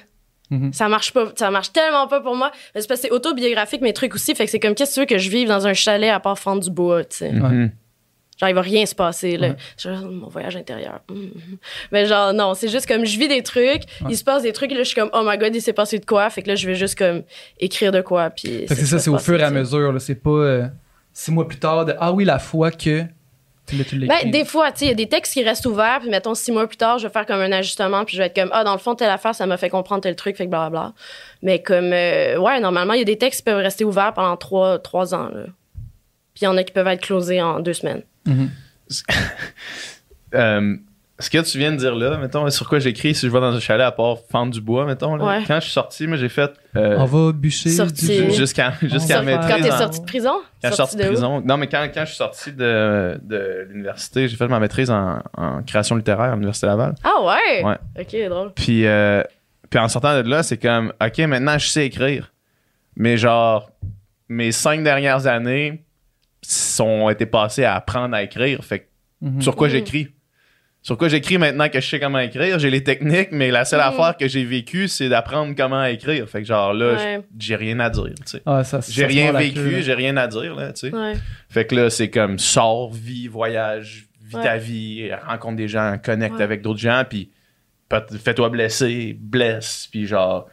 Mhm. Ça marche pas. Ça marche tellement pas pour moi. Mais c'est parce que c'est autobiographique, mes trucs aussi. Fait que c'est comme, qu'est-ce que tu veux que je vive dans un chalet à part fendre du bois, tu sais? Mhm. Genre, il va rien se passer, là. Ouais. Genre, mon voyage intérieur. Mhm. Mais genre, non, c'est juste comme, je vis des trucs, il se passe des trucs, et là, je suis comme, oh my god, il s'est passé de quoi? Fait que là, je vais juste comme écrire de quoi, puis. C'est ça, c'est au fur et à mesure, là. C'est pas euh, six mois plus tard de, ah oui, la fois que. Tu. Ben, des fois, tu sais, il y a des textes qui restent ouverts, puis mettons, six mois plus tard, je vais faire comme un ajustement, puis je vais être comme, ah, dans le fond, telle affaire, ça m'a fait comprendre tel truc, fait que blablabla. Mais comme, euh, ouais, normalement, il y a des textes qui peuvent rester ouverts pendant trois, trois ans, là. Puis il y en a qui peuvent être closés en deux semaines. Mhm. Euh, ce que tu viens de dire là, mettons, sur quoi j'écris si je vais dans un chalet à part fendre du bois, mettons. là. Ouais. Quand je suis sorti, moi j'ai fait euh, On va bûcher. Du jusqu'à jusqu'à maîtrise. Quand t'es en- sorti de prison? Quand je suis sorti de prison. Non, mais quand, quand je suis sorti de, de l'université, j'ai fait ma maîtrise en, en création littéraire à l'Université Laval. Ah ouais? Ouais. Ok, drôle. Puis, euh, puis en sortant de là, c'est comme, OK, maintenant je sais écrire. Mais genre, mes cinq dernières années sont été passées à apprendre à écrire. Fait que Mhm. sur quoi Mhm. j'écris? Sur quoi j'écris maintenant que je sais comment écrire? J'ai les techniques, mais la seule Mhm. affaire que j'ai vécue, c'est d'apprendre comment écrire. Fait que genre là, Ouais. j'ai rien à dire, tu sais. Ah, ça- J'ai rien vécu, j'ai rien à dire, là, tu sais. Ouais. Fait que là, c'est comme sors, vis, voyage, vis Ouais. ta vie, rencontre des gens, connecte Ouais. avec d'autres gens, puis fais-toi blesser, blesse, puis genre,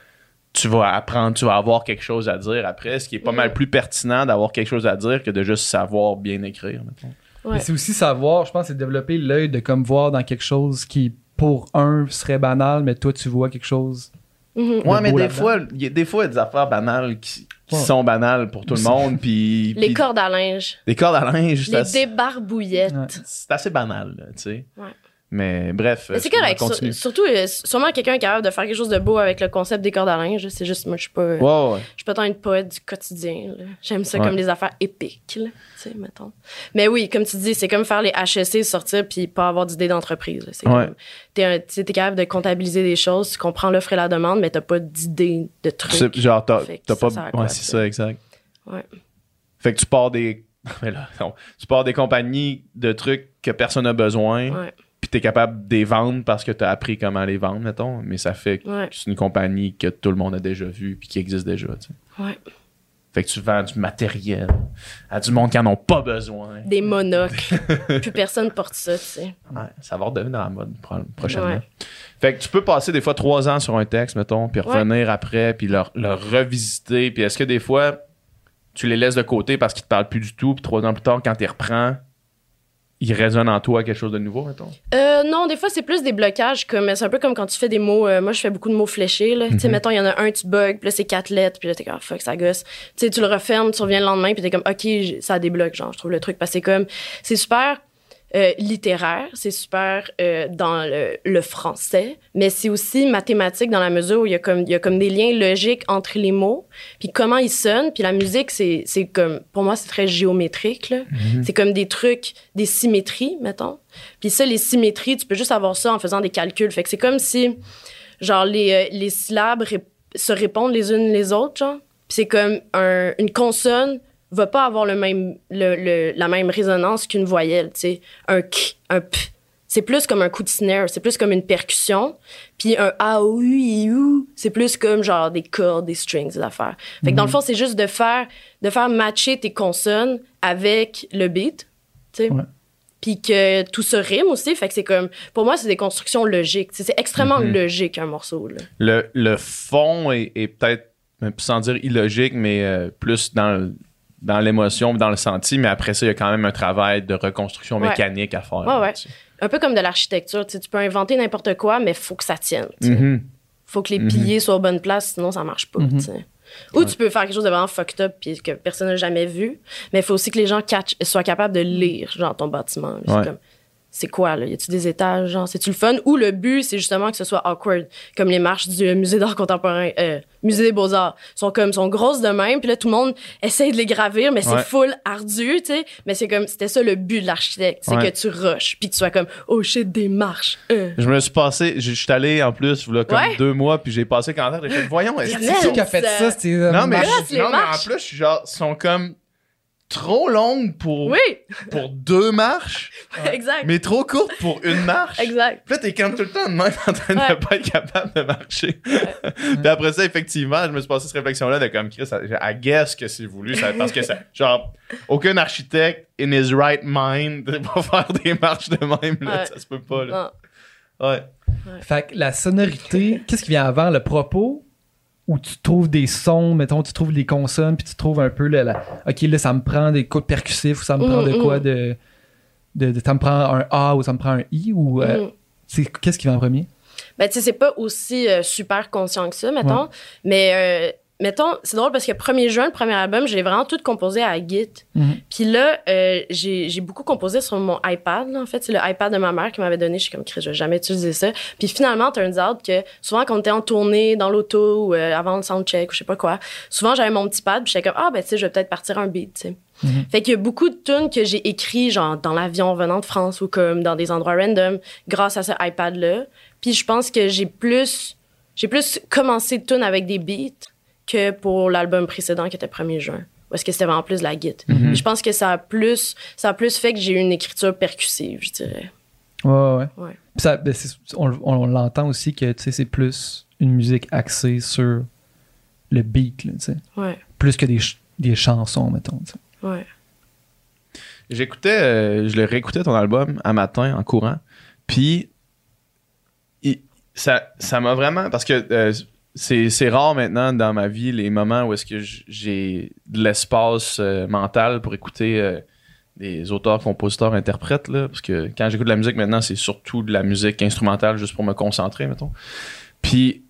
tu vas apprendre, tu vas avoir quelque chose à dire après, ce qui est pas Mhm. mal plus pertinent d'avoir quelque chose à dire que de juste savoir bien écrire. mettons. Ouais. Mais c'est aussi savoir, je pense, c'est développer l'œil de comme voir dans quelque chose qui, pour un, serait banal, mais toi, tu vois quelque chose. Mhm. Ouais, mais des fois, il y a des fois il y a des affaires banales qui, qui Ouais. sont banales pour tout le monde, puis Les cordes à linge. des cordes à linge, Les assez, débarbouillettes. Ouais. c'est assez banal, là, tu sais. Ouais. Mais bref, Mais c'est euh, correct. sur- surtout, euh, sûrement quelqu'un est capable de faire quelque chose de beau avec le concept des cordes à linge. C'est juste, moi, je suis pas. Ouais, ouais, ouais. Je suis pas tant une poète du quotidien. J'aime ça Ouais. comme les affaires épiques, là, tu sais, mettons. Mais oui, comme tu dis, c'est comme faire les HSC, sortir puis pas avoir d'idée d'entreprise. C'est Ouais. t'es, t'es capable de comptabiliser des choses, tu comprends l'offre et la demande, mais t'as pas d'idée de trucs. C'est- Genre, t'as ça pas. ouais, c'est ça? ça, exact. Ouais. Fait que tu pars des. Mais là, non. Tu pars des compagnies de trucs que personne n'a besoin, Ouais. Puis t'es capable de les vendre parce que t'as appris comment les vendre, mettons. Mais ça fait que Ouais. c'est une compagnie que tout le monde a déjà vue, puis qui existe déjà, tu sais. Ouais. Fait que tu vends du matériel à du monde qui en ont pas besoin. Des monocles. Plus personne porte ça, tu sais. Ouais, ça va redevenir dans la mode pro- prochainement. Ouais. Fait que tu peux passer des fois trois ans sur un texte, mettons, puis revenir après, puis le, le revisiter. Puis est-ce que des fois, tu les laisses de côté parce qu'ils te parlent plus du tout, puis trois ans plus tard, quand tu les reprends, ils résonnent en toi quelque chose de nouveau, mettons? Euh, non, des fois, c'est plus des blocages. comme C'est un peu comme quand tu fais des mots. euh, moi, je fais beaucoup de mots fléchés. Là. Tu sais, Mhm. mettons, il y en a un, tu bugs, puis là, c'est quatre lettres, puis là, t'es comme, ah, fuck, ça gosse. Tu sais, tu le refermes, tu reviens le lendemain, puis t'es comme, OK, ça débloque, genre, je trouve le truc. Parce que c'est comme, c'est super euh, littéraire, c'est super euh, dans le, le français, mais c'est aussi mathématique dans la mesure où il y, a comme, il y a comme des liens logiques entre les mots, puis comment ils sonnent, puis la musique, c'est c'est comme, pour moi, c'est très géométrique, là. C'est comme des trucs, des symétries, mettons. Puis ça, les symétries, tu peux juste avoir ça en faisant des calculs. Fait que c'est comme si, genre, les, euh, les syllabes ré- se répondent les unes les autres, genre. Puis c'est comme un- une consonne va pas avoir le même, le, le- la même résonance qu'une voyelle, tu sais. Un k, un p. C'est plus comme un coup de snare, c'est plus comme une percussion. Puis un a, ou, i, ou, c'est plus comme genre des cordes, des strings, des affaires. Fait que dans le fond, c'est juste de faire, de faire matcher tes consonnes avec le beat, tu sais. Ouais. Puis que tout se rime aussi. Fait que c'est comme, pour moi, c'est des constructions logiques. C'est extrêmement Mhm. logique, un morceau, là. Le, le fond est, est peut-être, sans dire illogique, mais euh, plus dans, le- dans l'émotion, dans le senti, mais après ça, il y a quand même un travail de reconstruction Ouais. mécanique à faire. Ouais, ouais. Un peu comme de l'architecture. Tu sais, tu peux inventer n'importe quoi, mais faut que ça tienne. tu sais. Mhm. faut que les Mhm. piliers soient aux bonnes places, sinon ça marche pas. Mhm. tu sais. Ou tu peux faire quelque chose de vraiment fucked up puis que personne n'a jamais vu, mais il faut aussi que les gens catch, soient capables de lire genre ton bâtiment. C'est comme c'est quoi là? Y a-tu des étages genre c'est tu le fun? Ou le but c'est justement que ce soit awkward comme les marches du musée d'art contemporain euh, musée des beaux-arts sont comme sont grosses de même puis là tout le monde essaye de les gravir mais c'est Ouais. full ardu tu sais mais c'est comme c'était ça le but de l'architecte c'est Ouais. que tu rushes puis que tu sois comme oh shit des marches euh. Je me suis passé, je je suis allé en plus, là, comme Ouais. deux mois, puis j'ai passé quand j'ai fait, voyons, est-ce que qui a fait ça? C'était. euh, Non, mais, non, mais en plus, je suis genre, sont comme trop longue pour, Oui, pour deux marches, exact. mais trop courte pour une marche. Exact. Puis là, t'es comme tout le temps de même en train de Ouais. pas être capable de marcher. Puis après ça, effectivement, je me suis passé cette réflexion-là de comme Chris, I guess que c'est voulu. Ça, parce que ça, genre, aucun architecte in his right mind va faire des marches de même. Là, Ouais. Ça se peut pas. Là. Non. Ouais. Fait que la sonorité, qu'est-ce qui vient avant? Le propos? Où tu trouves des sons, mettons, tu trouves des consonnes, puis tu trouves un peu le, la, ok là ça me prend des coups percussifs ou ça me prend de Mm, quoi mm. de, de, de- ça me prend un A ou ça me prend un I ou euh, Mm. qu'est-ce qui vient en premier? Ben, tu sais, c'est pas aussi euh, super conscient que ça, mettons. Mais, euh, mettons, c'est drôle parce que 1er juin, le premier album, j'ai vraiment tout composé à Git. Mhm. Puis là, euh, j'ai j'ai beaucoup composé sur mon iPad, là, en fait. C'est le iPad de ma mère qui m'avait donné. Je suis comme, Chris, je vais jamais utiliser ça. Puis finalement, turns out que souvent, quand on était en tournée, dans l'auto ou euh, avant le soundcheck ou je sais pas quoi, souvent, j'avais mon petit pad puis j'étais comme, ah, ben, tu sais, je vais peut-être partir un beat, tu sais. Mhm. Fait qu'il y a beaucoup de tunes que j'ai écrits, genre, dans l'avion venant de France ou comme dans des endroits random, grâce à ce iPad-là. Puis je pense que j'ai plus, j'ai plus commencé de tunes avec des beats que pour l'album précédent qui était 1er juin. Où est-ce que c'était vraiment plus de la git. Mhm. Je pense que ça a plus, ça a plus fait que j'ai eu une écriture percussive, je dirais. Ouais, ouais. Ça, ben, on, on- l'entend aussi que tu sais, c'est plus une musique axée sur le beat, là, tu sais. Ouais, plus que des, ch- des chansons, mettons. ouais. J'écoutais, euh, je le réécoutais ton album un matin en courant. Puis, ça m'a vraiment. Parce que euh, c'est rare maintenant dans ma vie les moments où est-ce que j'ai de l'espace euh, mental pour écouter euh, des auteurs, compositeurs, interprètes. Là, parce que quand j'écoute de la musique maintenant, c'est surtout de la musique instrumentale juste pour me concentrer, mettons. Puis,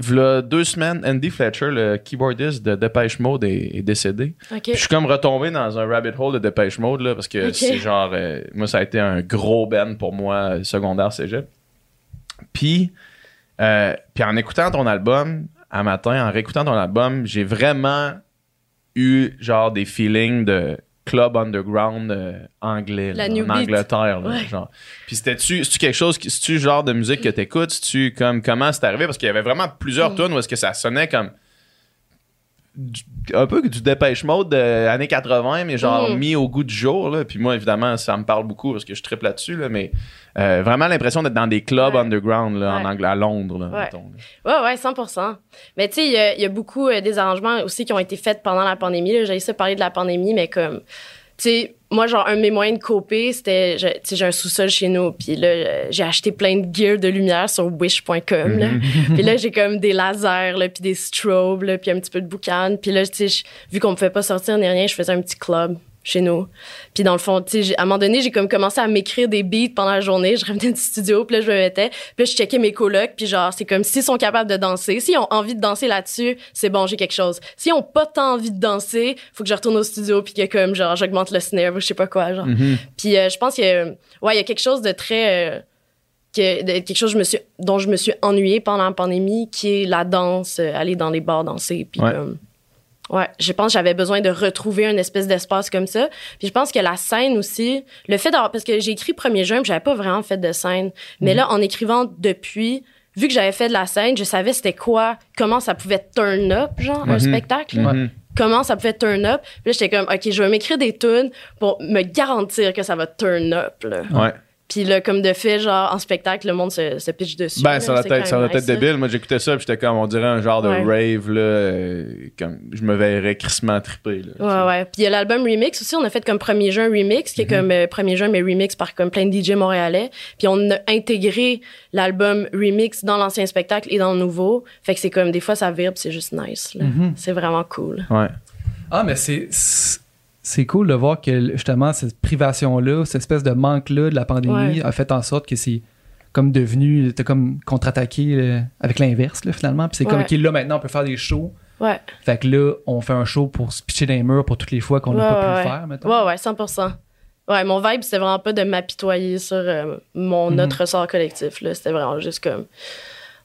v'là deux semaines, Andy Fletcher, le keyboardiste de Depeche Mode, est, est décédé. Puis je suis comme retombé dans un rabbit hole de Depeche Mode, là, parce que c'est genre. euh, moi, ça a été un gros band pour moi, secondaire cégep. Puis, euh, puis en écoutant ton album, un matin, en réécoutant ton album, j'ai vraiment eu genre des feelings de club underground euh, anglais, La là, en. Angleterre. là, Ouais. genre. Puis c'était-tu c'est-tu quelque chose, qui- c'est-tu genre de musique que t'écoutes? C'est-tu comme, comment c'est arrivé? Parce qu'il y avait vraiment plusieurs Mm. tunes où est-ce que ça sonnait comme du- un peu du dépêche mode des années 80 mais genre Mm. mis au goût du jour là. puis moi évidemment ça me parle beaucoup parce que je tripe là-dessus là, mais euh, vraiment l'impression d'être dans des clubs Ouais. underground là, en. Angl- à Londres là, Ouais. mettons, là. Ouais, ouais, 100 Mais tu sais, il y a- il y, a beaucoup euh, des arrangements aussi qui ont été faits pendant la pandémie. essayé de parler de la pandémie, mais comme, tu sais, moi, genre, un de mes moyens de coper, c'était, tu sais, j'ai un sous-sol chez nous, puis là, j'ai acheté plein de gear de lumière sur wish.com, là. Puis là, j'ai comme des lasers, là, puis des strobes, là, puis un petit peu de boucan. Puis là, tu sais, vu qu'on ne pouvait pas sortir ni rien, je faisais un petit club chez nous. Puis dans le fond, tu sais, à un moment donné, j'ai comme commencé à m'écrire des beats pendant la journée. Je revenais du studio, puis là, je me mettais. Puis là, je checkais mes colocs, puis genre, c'est comme s'ils sont capables de danser. S'ils ont envie de danser là-dessus, c'est bon, j'ai quelque chose. S'ils ont pas tant envie de danser, faut que je retourne au studio, puis que comme, genre, j'augmente le snare, ou je sais pas quoi, genre. Mhm. Puis euh, je pense que ouais, il y a quelque chose de très euh, que, de- quelque chose je me suis, dont je me suis ennuyée pendant la pandémie, qui est la danse, euh, aller dans les bars danser. Puis Ouais. comme, ouais, je pense que j'avais besoin de retrouver une espèce d'espace comme ça. Puis je pense que la scène aussi, le fait d'avoir, parce que j'ai écrit 1er juin, puis j'avais pas vraiment fait de scène. Mais là, en écrivant depuis, vu que j'avais fait de la scène, je savais c'était quoi, comment ça pouvait turn up, genre, un Mhm. spectacle. Mhm. comment ça pouvait turn up. Puis là, j'étais comme, OK, je vais m'écrire des tunes pour me garantir que ça va turn up. Là. ouais Puis là, comme de fait, genre, en spectacle, le monde se, se pitch dessus. ben là. ça va C'est être ça nice, débile moi j'écoutais ça puis j'étais comme on dirait un genre de Ouais. rave là euh, comme je me verrais crissement triper là, Ouais, ouais. Puis il y a l'album Remix aussi. On a fait comme 1er juin Remix, qui est comme euh, 1er juin, mais Remix par comme plein de DJ montréalais. Puis on a intégré l'album Remix dans l'ancien spectacle et dans le nouveau. Fait que c'est comme, des fois, ça puis c'est juste nice. là. Mhm. C'est vraiment cool. ouais Ah, mais c'est. C'est- cool de voir que justement cette privation-là, cette espèce de manque-là de la pandémie Ouais. a fait en sorte que c'est comme devenu. T'as comme contre-attaqué euh, avec l'inverse, finalement. Puis c'est comme qu'il là maintenant on peut faire des shows. Ouais. Fait que là, on fait un show pour se pitcher dans les murs pour toutes les fois qu'on n'a pas pu le faire, mettons. Ouais, ouais, 100% Ouais, mon vibe, c'était vraiment pas de m'apitoyer sur euh, mon notre ressort collectif. C'était vraiment juste comme,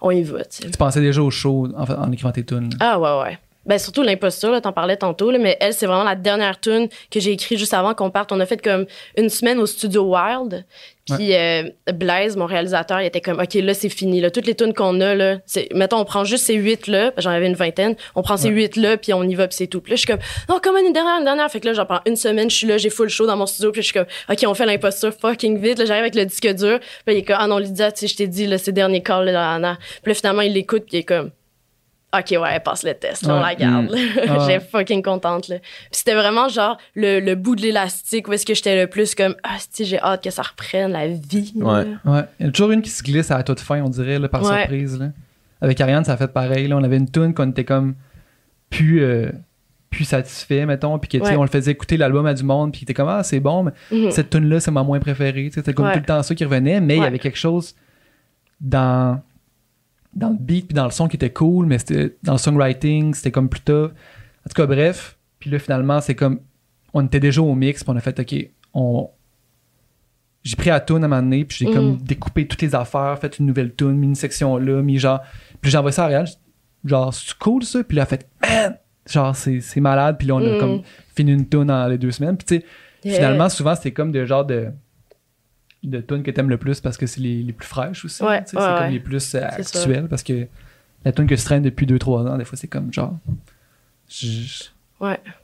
on y va, tu sais. Tu pensais déjà au show en, en écrivant tes tunes? Ah, ouais, ouais. Ben, surtout l'imposture, là, t'en parlais tantôt, là, mais elle, c'est vraiment la dernière tune que j'ai écrite juste avant qu'on parte. On a fait comme une semaine au studio Wild. Puis euh, Blaise, mon réalisateur, il était comme, OK, là, c'est fini. Là. Toutes les tunes qu'on a, là, c'est, mettons, on prend juste ces huit-là, j'en avais une vingtaine, on prend ces huit-là, puis on y va, puis c'est tout. Puis là, je suis comme, non, comme une dernière, une dernière. Fait que là, j'en prends une semaine, je suis là, j'ai full show dans mon studio, puis je suis comme, OK, on fait l'imposture fucking vite. Là, j'arrive avec le disque dur. Puis là, il est comme, ah non, Lydia, tu sais, je t'ai dit, là, c'est dernier call, là, Anna. Puis là, finalement, il l'écoute, puis il est comme, OK, ouais, elle passe le test, là, on la garde. là. Ah. J'étais fucking contente. Là. Puis c'était vraiment genre le, le bout de l'élastique où est-ce que j'étais le plus comme ah si j'ai hâte que ça reprenne la vie. là. Ouais. Ouais. Il y en a toujours une qui se glisse à la toute fin, on dirait, là, par Ouais. surprise. Là. Avec Ariane, ça a fait pareil. Là. On avait une tune qu'on était comme plus, euh, plus satisfait, mettons. Puis que, tu sais, Ouais. on le faisait écouter l'album à du monde. Puis il était comme, ah, c'est bon, mais Mhm. cette tune-là, c'est ma moins préférée. Tu sais, C'était comme Ouais. tout le temps ça qui revenait. Mais il y avait quelque chose dans, dans le beat puis dans le son qui était cool. Mais c'était dans le songwriting, c'était comme plutôt. En tout cas, bref. Puis là, finalement, c'est comme. On était déjà au mix. Puis on a fait, OK, on, j'ai pris la tune à un moment donné, puis j'ai comme découpé toutes les affaires, fait une nouvelle tune, mis une section là, mis genre. Puis j'ai envoyé ça à Ariane, genre, c'est cool ça? Puis là, elle a fait, man! Genre, c'est, c'est malade, puis là, on a Mhm. comme fini une tune dans les deux semaines. Puis tu sais, Yeah. finalement, souvent, c'est comme des genres de de tunes que t'aimes le plus parce que c'est les, les plus fraîches aussi. Ouais, c'est ouais. comme les plus euh, actuelles parce que la tune que je traîne depuis 2-3 ans, des fois, c'est comme genre.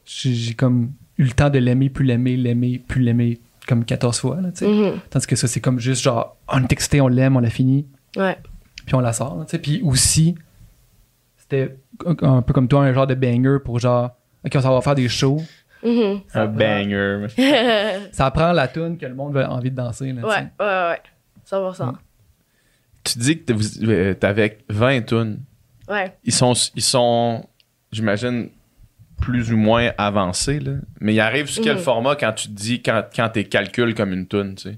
J'ai, comme eu le temps de l'aimer, plus l'aimer, l'aimer, plus l'aimer comme 14 fois. Là, tu sais. Mhm. Tandis que ça, c'est comme juste genre, on est excité, on l'aime, on l'a fini, Ouais. puis on la sort. là, tu sais. Puis aussi, c'était un peu comme toi, un genre de banger pour genre, ok, on s'en va faire des shows. Mhm. Un banger. Ça prend la tune que le monde a envie de danser. Là, tu ouais, sais. ouais, ouais. 100%. Tu dis que t'es- t'avais 20 tunes. Ouais. Ils sont, ils sont j'imagine, plus ou moins avancés, là. Mais il arrive sur quel Mhm. format quand tu te dis, quand, quand t'es calcul comme une tune, tu sais?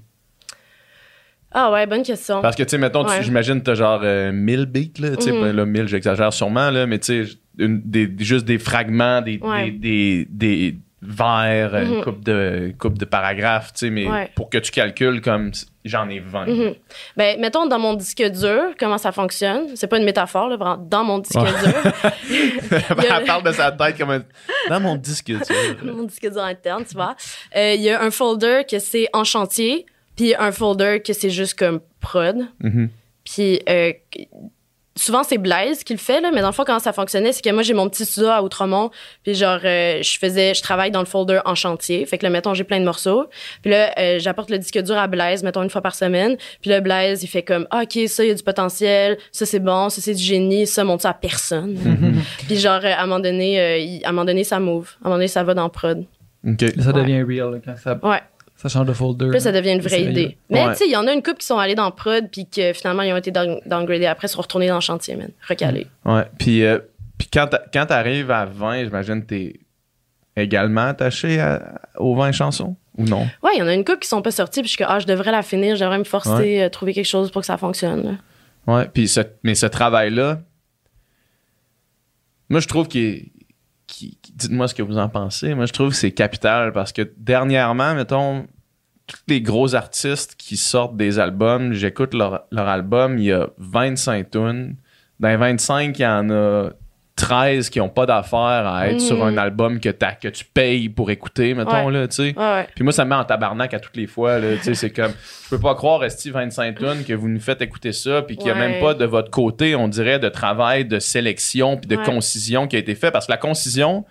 Ah ouais, bonne question. Parce que, tu sais, mettons, tu- Ouais. j'imagine, t'as genre euh, 1000 beats, là. Tu sais, Mhm. ben, là, 1000, j'exagère sûrement, là, mais tu sais, des- juste des fragments, des, Ouais. des, des, vers, une Mhm. coupe de, coupe de paragraphes, tu sais, mais Ouais. pour que tu calcules comme j'en ai 20. Mhm. Ben, mettons dans mon disque dur, comment ça fonctionne? C'est pas une métaphore, là. Dans mon disque Ouais. dur. A- Elle parle de sa tête comme un... Dans mon disque, sais. mon disque dur interne, tu vois. Euh, Il y a un folder que c'est en chantier, puis un folder que c'est juste comme prod. Mhm. Puis euh, souvent c'est Blaise qui le fait là, mais dans le fond comment ça fonctionnait, c'est que moi j'ai mon petit studio à Outremont, puis genre euh, je faisais je travaille dans le folder en chantier. Fait que là mettons j'ai plein de morceaux. Puis là euh, j'apporte le disque dur à Blaise mettons une fois par semaine. Puis là Blaise il fait comme ah, OK, ça il y a du potentiel, ça c'est bon, ça c'est du génie, ça monte ça à personne. puis genre euh, à un moment donné euh, il- à un moment donné ça move, à un moment donné ça va dans prod. OK. Là, ça Ouais. devient real là, quand ça, Ouais. Ça change de folder. Puis là, ça devient une vraie idée. sérieux. Mais Ouais. tu sais, il y en a une couple qui sont allés dans prod puis que finalement ils ont été down- downgradés après, sont retournés dans le chantier, man, recalés. Ouais. Puis, euh, puis quand t'a- quand t'arrives à 20, j'imagine que t'es également attaché à- aux 20 chansons? Ou non? Ouais, il y en a une couple qui sont pas sorties, puis je suis que ah, je devrais la finir, je devrais me forcer Ouais. à trouver quelque chose pour que ça fonctionne. là. Ouais. Puis ce, mais ce travail-là, moi, je trouve qu'il est- qu'il- qu'il- Dites-moi ce que vous en pensez. Moi, je trouve que c'est capital parce que dernièrement, mettons, tous les gros artistes qui sortent des albums, j'écoute leur, leur album, il y a 25 tunes. Dans les 25, il y en a 13 qui n'ont pas d'affaire à être sur un album que, t'as- que tu payes pour écouter, mettons, Ouais. là, tu sais. Ouais, ouais. Puis moi, ça me met en tabarnak à toutes les fois. Là, Tu sais, c'est comme, je peux pas croire, Esti 25 tonnes, que vous nous faites écouter ça, puis qu'il y a même pas de votre côté, on dirait, de travail, de sélection, puis de concision qui a été fait. Parce que la concision,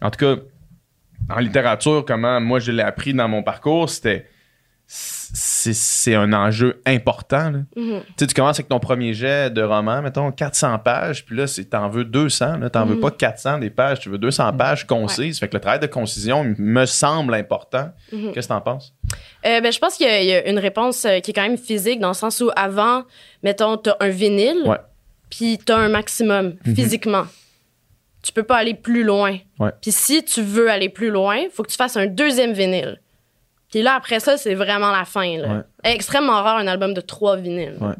en tout cas, en littérature, comment moi je l'ai appris dans mon parcours, c'était. C'est un enjeu important. là. Mhm. Tu sais, tu commences avec ton premier jet de roman, mettons 400 pages, puis là, t'en veux 200. Là, t'en veux Mhm. pas 400 des pages, tu veux 200 pages concises. Fait que le travail de concision me semble important. Mhm. Qu'est-ce que t'en penses? Euh, ben, je pense qu'il y, y a une réponse euh, qui est quand même physique, dans le sens où avant, mettons, t'as un vinyle, puis t'as un maximum physiquement. Tu peux pas aller plus loin. Ouais. Puis si tu veux aller plus loin, faut que tu fasses un deuxième vinyle. Puis là, après ça, c'est vraiment la fin. Là. Ouais. Extrêmement rare un album de trois vinyles. Ouais.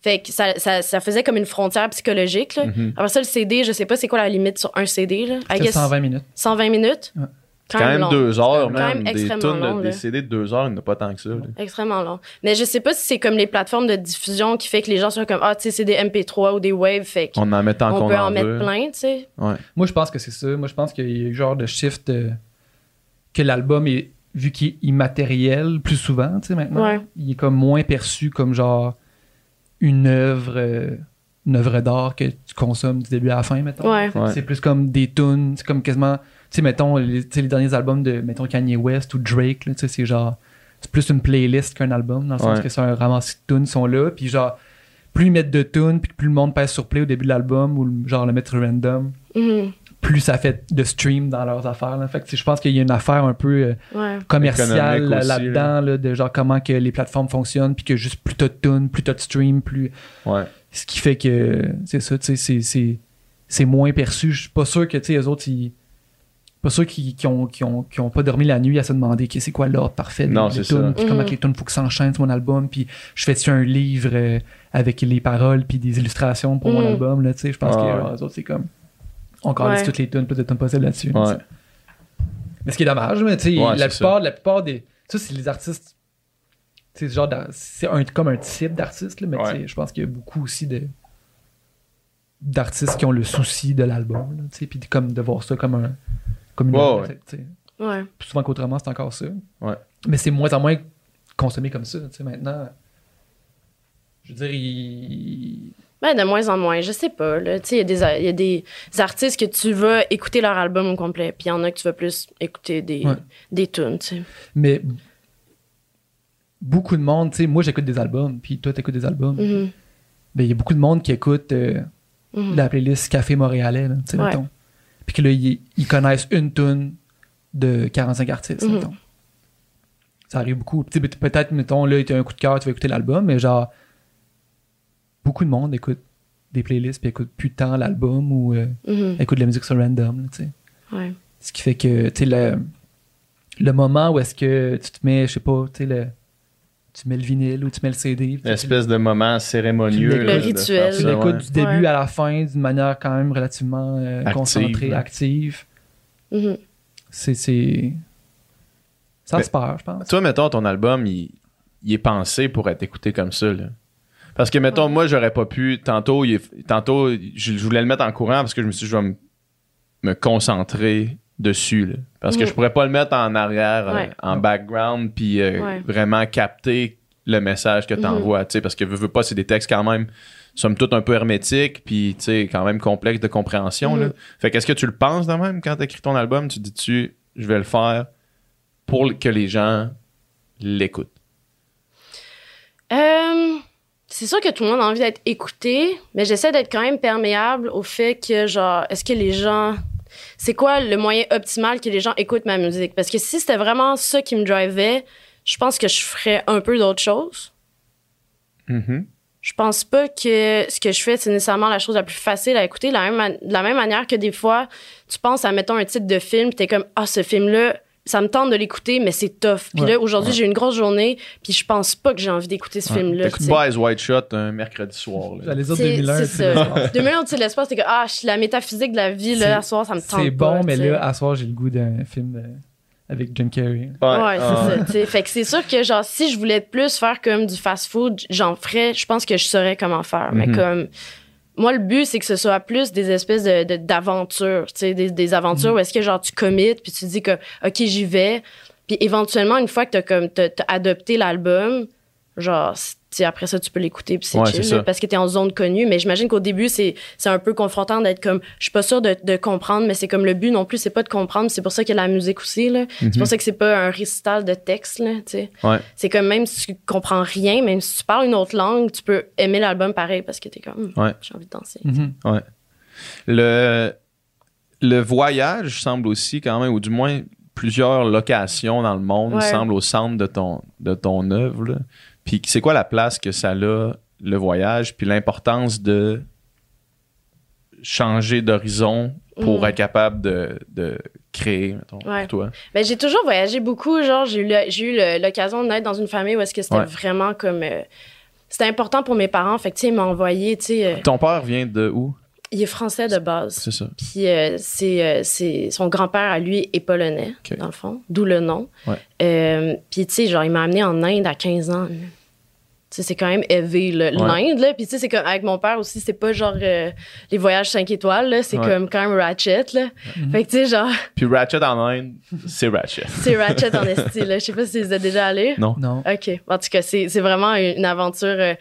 Fait que ça, ça, ça faisait comme une frontière psychologique. Là. Mhm. Après ça, le CD, je sais pas c'est quoi la limite sur un CD. Là. I C'était guess 120 minutes. 120 minutes? Quand même long. deux heures, même. Des long, de- des CD de deux heures, il n'y en a pas tant que ça. là. Extrêmement long. Mais je sais pas si c'est comme les plateformes de diffusion qui fait que les gens sont comme, ah, tu sais, c'est des MP3 ou des waves, fait qu'on On en met tant qu'on peut en en mettre veut. plein, tu sais. Ouais. Moi, je pense que c'est ça. Moi, je pense qu'il y a un genre de shift euh, que l'album est, vu qu'il est immatériel plus souvent, tu sais, maintenant, Ouais. il est comme moins perçu comme genre une œuvre, euh, une œuvre d'art que tu consommes du début à la fin, mettons. Ouais. C'est plus comme des tunes, c'est comme quasiment, sais, mettons, les, tu sais, les derniers albums de, mettons, Kanye West ou Drake, là, tu sais, c'est genre, c'est plus une playlist qu'un album, dans le sens Ouais. que c'est un ramassis de tunes sont là, puis genre, plus ils mettent de tunes, puis plus le monde pèse sur play au début de l'album, ou le- genre le mettre random, Mhm. plus ça fait de stream dans leurs affaires. Là. Fait que, je pense qu'il y a une affaire un peu euh, Ouais. commerciale là- aussi, là-dedans, là, de genre comment que les plateformes fonctionnent, puis que juste plus t'as de tunes, plus t'as de stream, plus. Ouais. Ce qui fait que c'est ça, tu sais, c'est- c'est, c'est moins perçu. Je suis pas sûr que tu sais, eux autres, ils. Pas sûr qu'ils qui ont, qui ont, qui ont pas dormi la nuit à se demander c'est quoi l'ordre parfait des, c'est tunes, puis comment Mhm. que les tunes faut que s'enchaînent sur mon album, puis je fais-tu un livre euh, avec les paroles puis des illustrations pour mon Mhm. album, là, tu sais, je pense Ah que ouais. eux autres, c'est comme. On Ouais. toutes les tunes, plus de tunes possibles là-dessus. Ouais. tu. Mais ce qui est dommage, mais tu sais, Ouais, la, c'est plupart, la plupart des. Ça, c'est les artistes. tu sais, genre, c'est un, comme un type d'artiste, là, mais tu je pense qu'il y a beaucoup aussi de d'artistes qui ont le souci de l'album, tu sais, puis comme de voir ça comme un comme une œuvre, ouais. tu sais. Ouais. Plus souvent qu'autrement, c'est encore ça. Ouais. Mais c'est moins en moins consommé comme ça, tu sais, maintenant. Je veux dire, il... Ben, de moins en moins, je sais pas. là. Tu sais, il y, a des- il y a des artistes que tu vas écouter leur album au complet, puis il y en a que tu vas plus écouter des, Ouais. des tunes, tu sais. Mais beaucoup de monde, tu sais, moi j'écoute des albums, puis toi t'écoutes des albums. Mhm. Ben, il y a beaucoup de monde qui écoute euh, Mhm. la playlist Café Montréalais, là, tu sais, Ouais. mettons. Puis que là, ils, ils connaissent une tune de 45 artistes, Mhm. mettons. Ça arrive beaucoup. Tu sais, peut- peut-être, mettons, là, tu as un coup de cœur, tu vas écouter l'album, mais genre, beaucoup de monde écoute des playlists, puis écoute plus tant l'album ou euh, Mhm. écoute de la musique sur random, tu sais. Ouais. Ce qui fait que, tu sais, le, le moment où est-ce que tu te mets, je sais pas, tu sais, le, tu mets le vinyle ou tu mets le CD. L'espèce de moment cérémonieux. Le rituel. Tu l'écoutes ouais. du début Ouais. à la fin d'une manière quand même relativement euh, Active, concentrée, ouais. active. Mhm. C'est. c'est... Ça Mais- se perd, je pense. Toi, mettons, ton album, il, il est pensé pour être écouté comme ça. Là. Parce que, mettons, moi, j'aurais pas pu. Tantôt, il tantôt je, je voulais le mettre en courant parce que je me suis dit, je vais me, me concentrer dessus. là. Parce que je pourrais pas le mettre en arrière, euh, Ouais. en background, puis euh, Ouais. vraiment capter le message que tu envoies. Parce que, veux, veux pas, c'est des textes quand même, somme toute, un peu hermétiques, puis, quand même complexes de compréhension. Mhm. là. Fait qu'est-ce que tu le penses de même quand tu écris ton album? Tu dis-tu, je vais le faire pour que les gens l'écoutent? Euh, c'est sûr que tout le monde a envie d'être écouté, mais j'essaie d'être quand même perméable au fait que, genre, est-ce que les gens. C'est quoi le moyen optimal que les gens écoutent ma musique? Parce que si c'était vraiment ça qui me drivait, je pense que je ferais un peu d'autres choses. Mhm. Je pense pas que ce que je fais, c'est nécessairement la chose la plus facile à écouter. De la même, de la même manière que des fois, tu penses à, mettons, un titre de film, puis t'es comme, ah, ce film-là, ça me tente de l'écouter, mais c'est tough. Puis Ouais. là, aujourd'hui, j'ai une grosse journée, puis je pense pas que j'ai envie d'écouter ce film-là. T'écoutes tu sais. pas Eyes White Shot un mercredi soir. là. J'allais dire C'est 2001. c'est tu sais, ça. 2001 au-dessus de l'espace, c'est que, ah, la métaphysique de la vie, là, à soir, ça me tente C'est pas, bon, mais tu sais. là, à soir, j'ai le goût d'un film avec Jim Carrey. Ouais, ah, c'est ça. tu sais. Fait que c'est sûr que, genre, si je voulais plus faire comme du fast-food, j'en ferais, je pense que je saurais comment faire. Mais Mhm. comme, moi, le but, c'est que ce soit plus des espèces de, de- d'aventures, tu sais, des, des aventures où est-ce que, genre, tu commits, puis tu dis que, OK, j'y vais. Puis éventuellement, une fois que t'as comme, t'as, t'as adopté l'album, genre, tu après ça, tu peux l'écouter, puis c'est Ouais, chill, c'est ça. là, parce que t'es en zone connue. Mais j'imagine qu'au début, c'est, c'est un peu confrontant d'être comme, je suis pas sûre de, de comprendre, mais c'est comme le but non plus, c'est pas de comprendre, c'est pour ça qu'il y a la musique aussi, là. C'est pour ça que c'est pas un récital de texte, là, tu. Ouais. C'est comme même si tu comprends rien, même si tu parles une autre langue, tu peux aimer l'album pareil parce que t'es comme, Hum, Ouais. j'ai envie de danser. Mhm. Le, le voyage semble aussi quand même, ou du moins plusieurs locations dans le monde Ouais. semblent au centre de ton, de ton œuvre. Puis c'est quoi la place que ça a, le voyage, puis l'importance de changer d'horizon pour Mhm. être capable de, de créer, mettons, Ouais. pour toi? Ben, j'ai toujours voyagé beaucoup. Genre, j'ai eu, l'occasion de naître dans une famille où est-ce que c'était Ouais. vraiment comme. euh, c'était important pour mes parents. Fait que, tu sais, ils m'ont envoyé, tu sais. euh, Ton père vient de où? Il est français de base. C'est ça. Puis euh, c'est, c'est son grand-père à lui est polonais dans le fond, d'où le nom. Ouais. Puis tu sais genre il m'a amené en Inde à 15 ans. Là. Tu sais c'est quand même élevé là, l'Inde là. Puis tu sais c'est comme avec mon père aussi c'est pas genre euh, les voyages 5 étoiles là, c'est Ouais. comme quand même ratchet là. Fait que tu sais genre Puis Ratchet en Inde, c'est Ratchet. c'est ratchet en esti là. Je sais pas si vous êtes déjà allé. Non. Non. OK. En tout cas, c'est c'est vraiment une aventure. euh,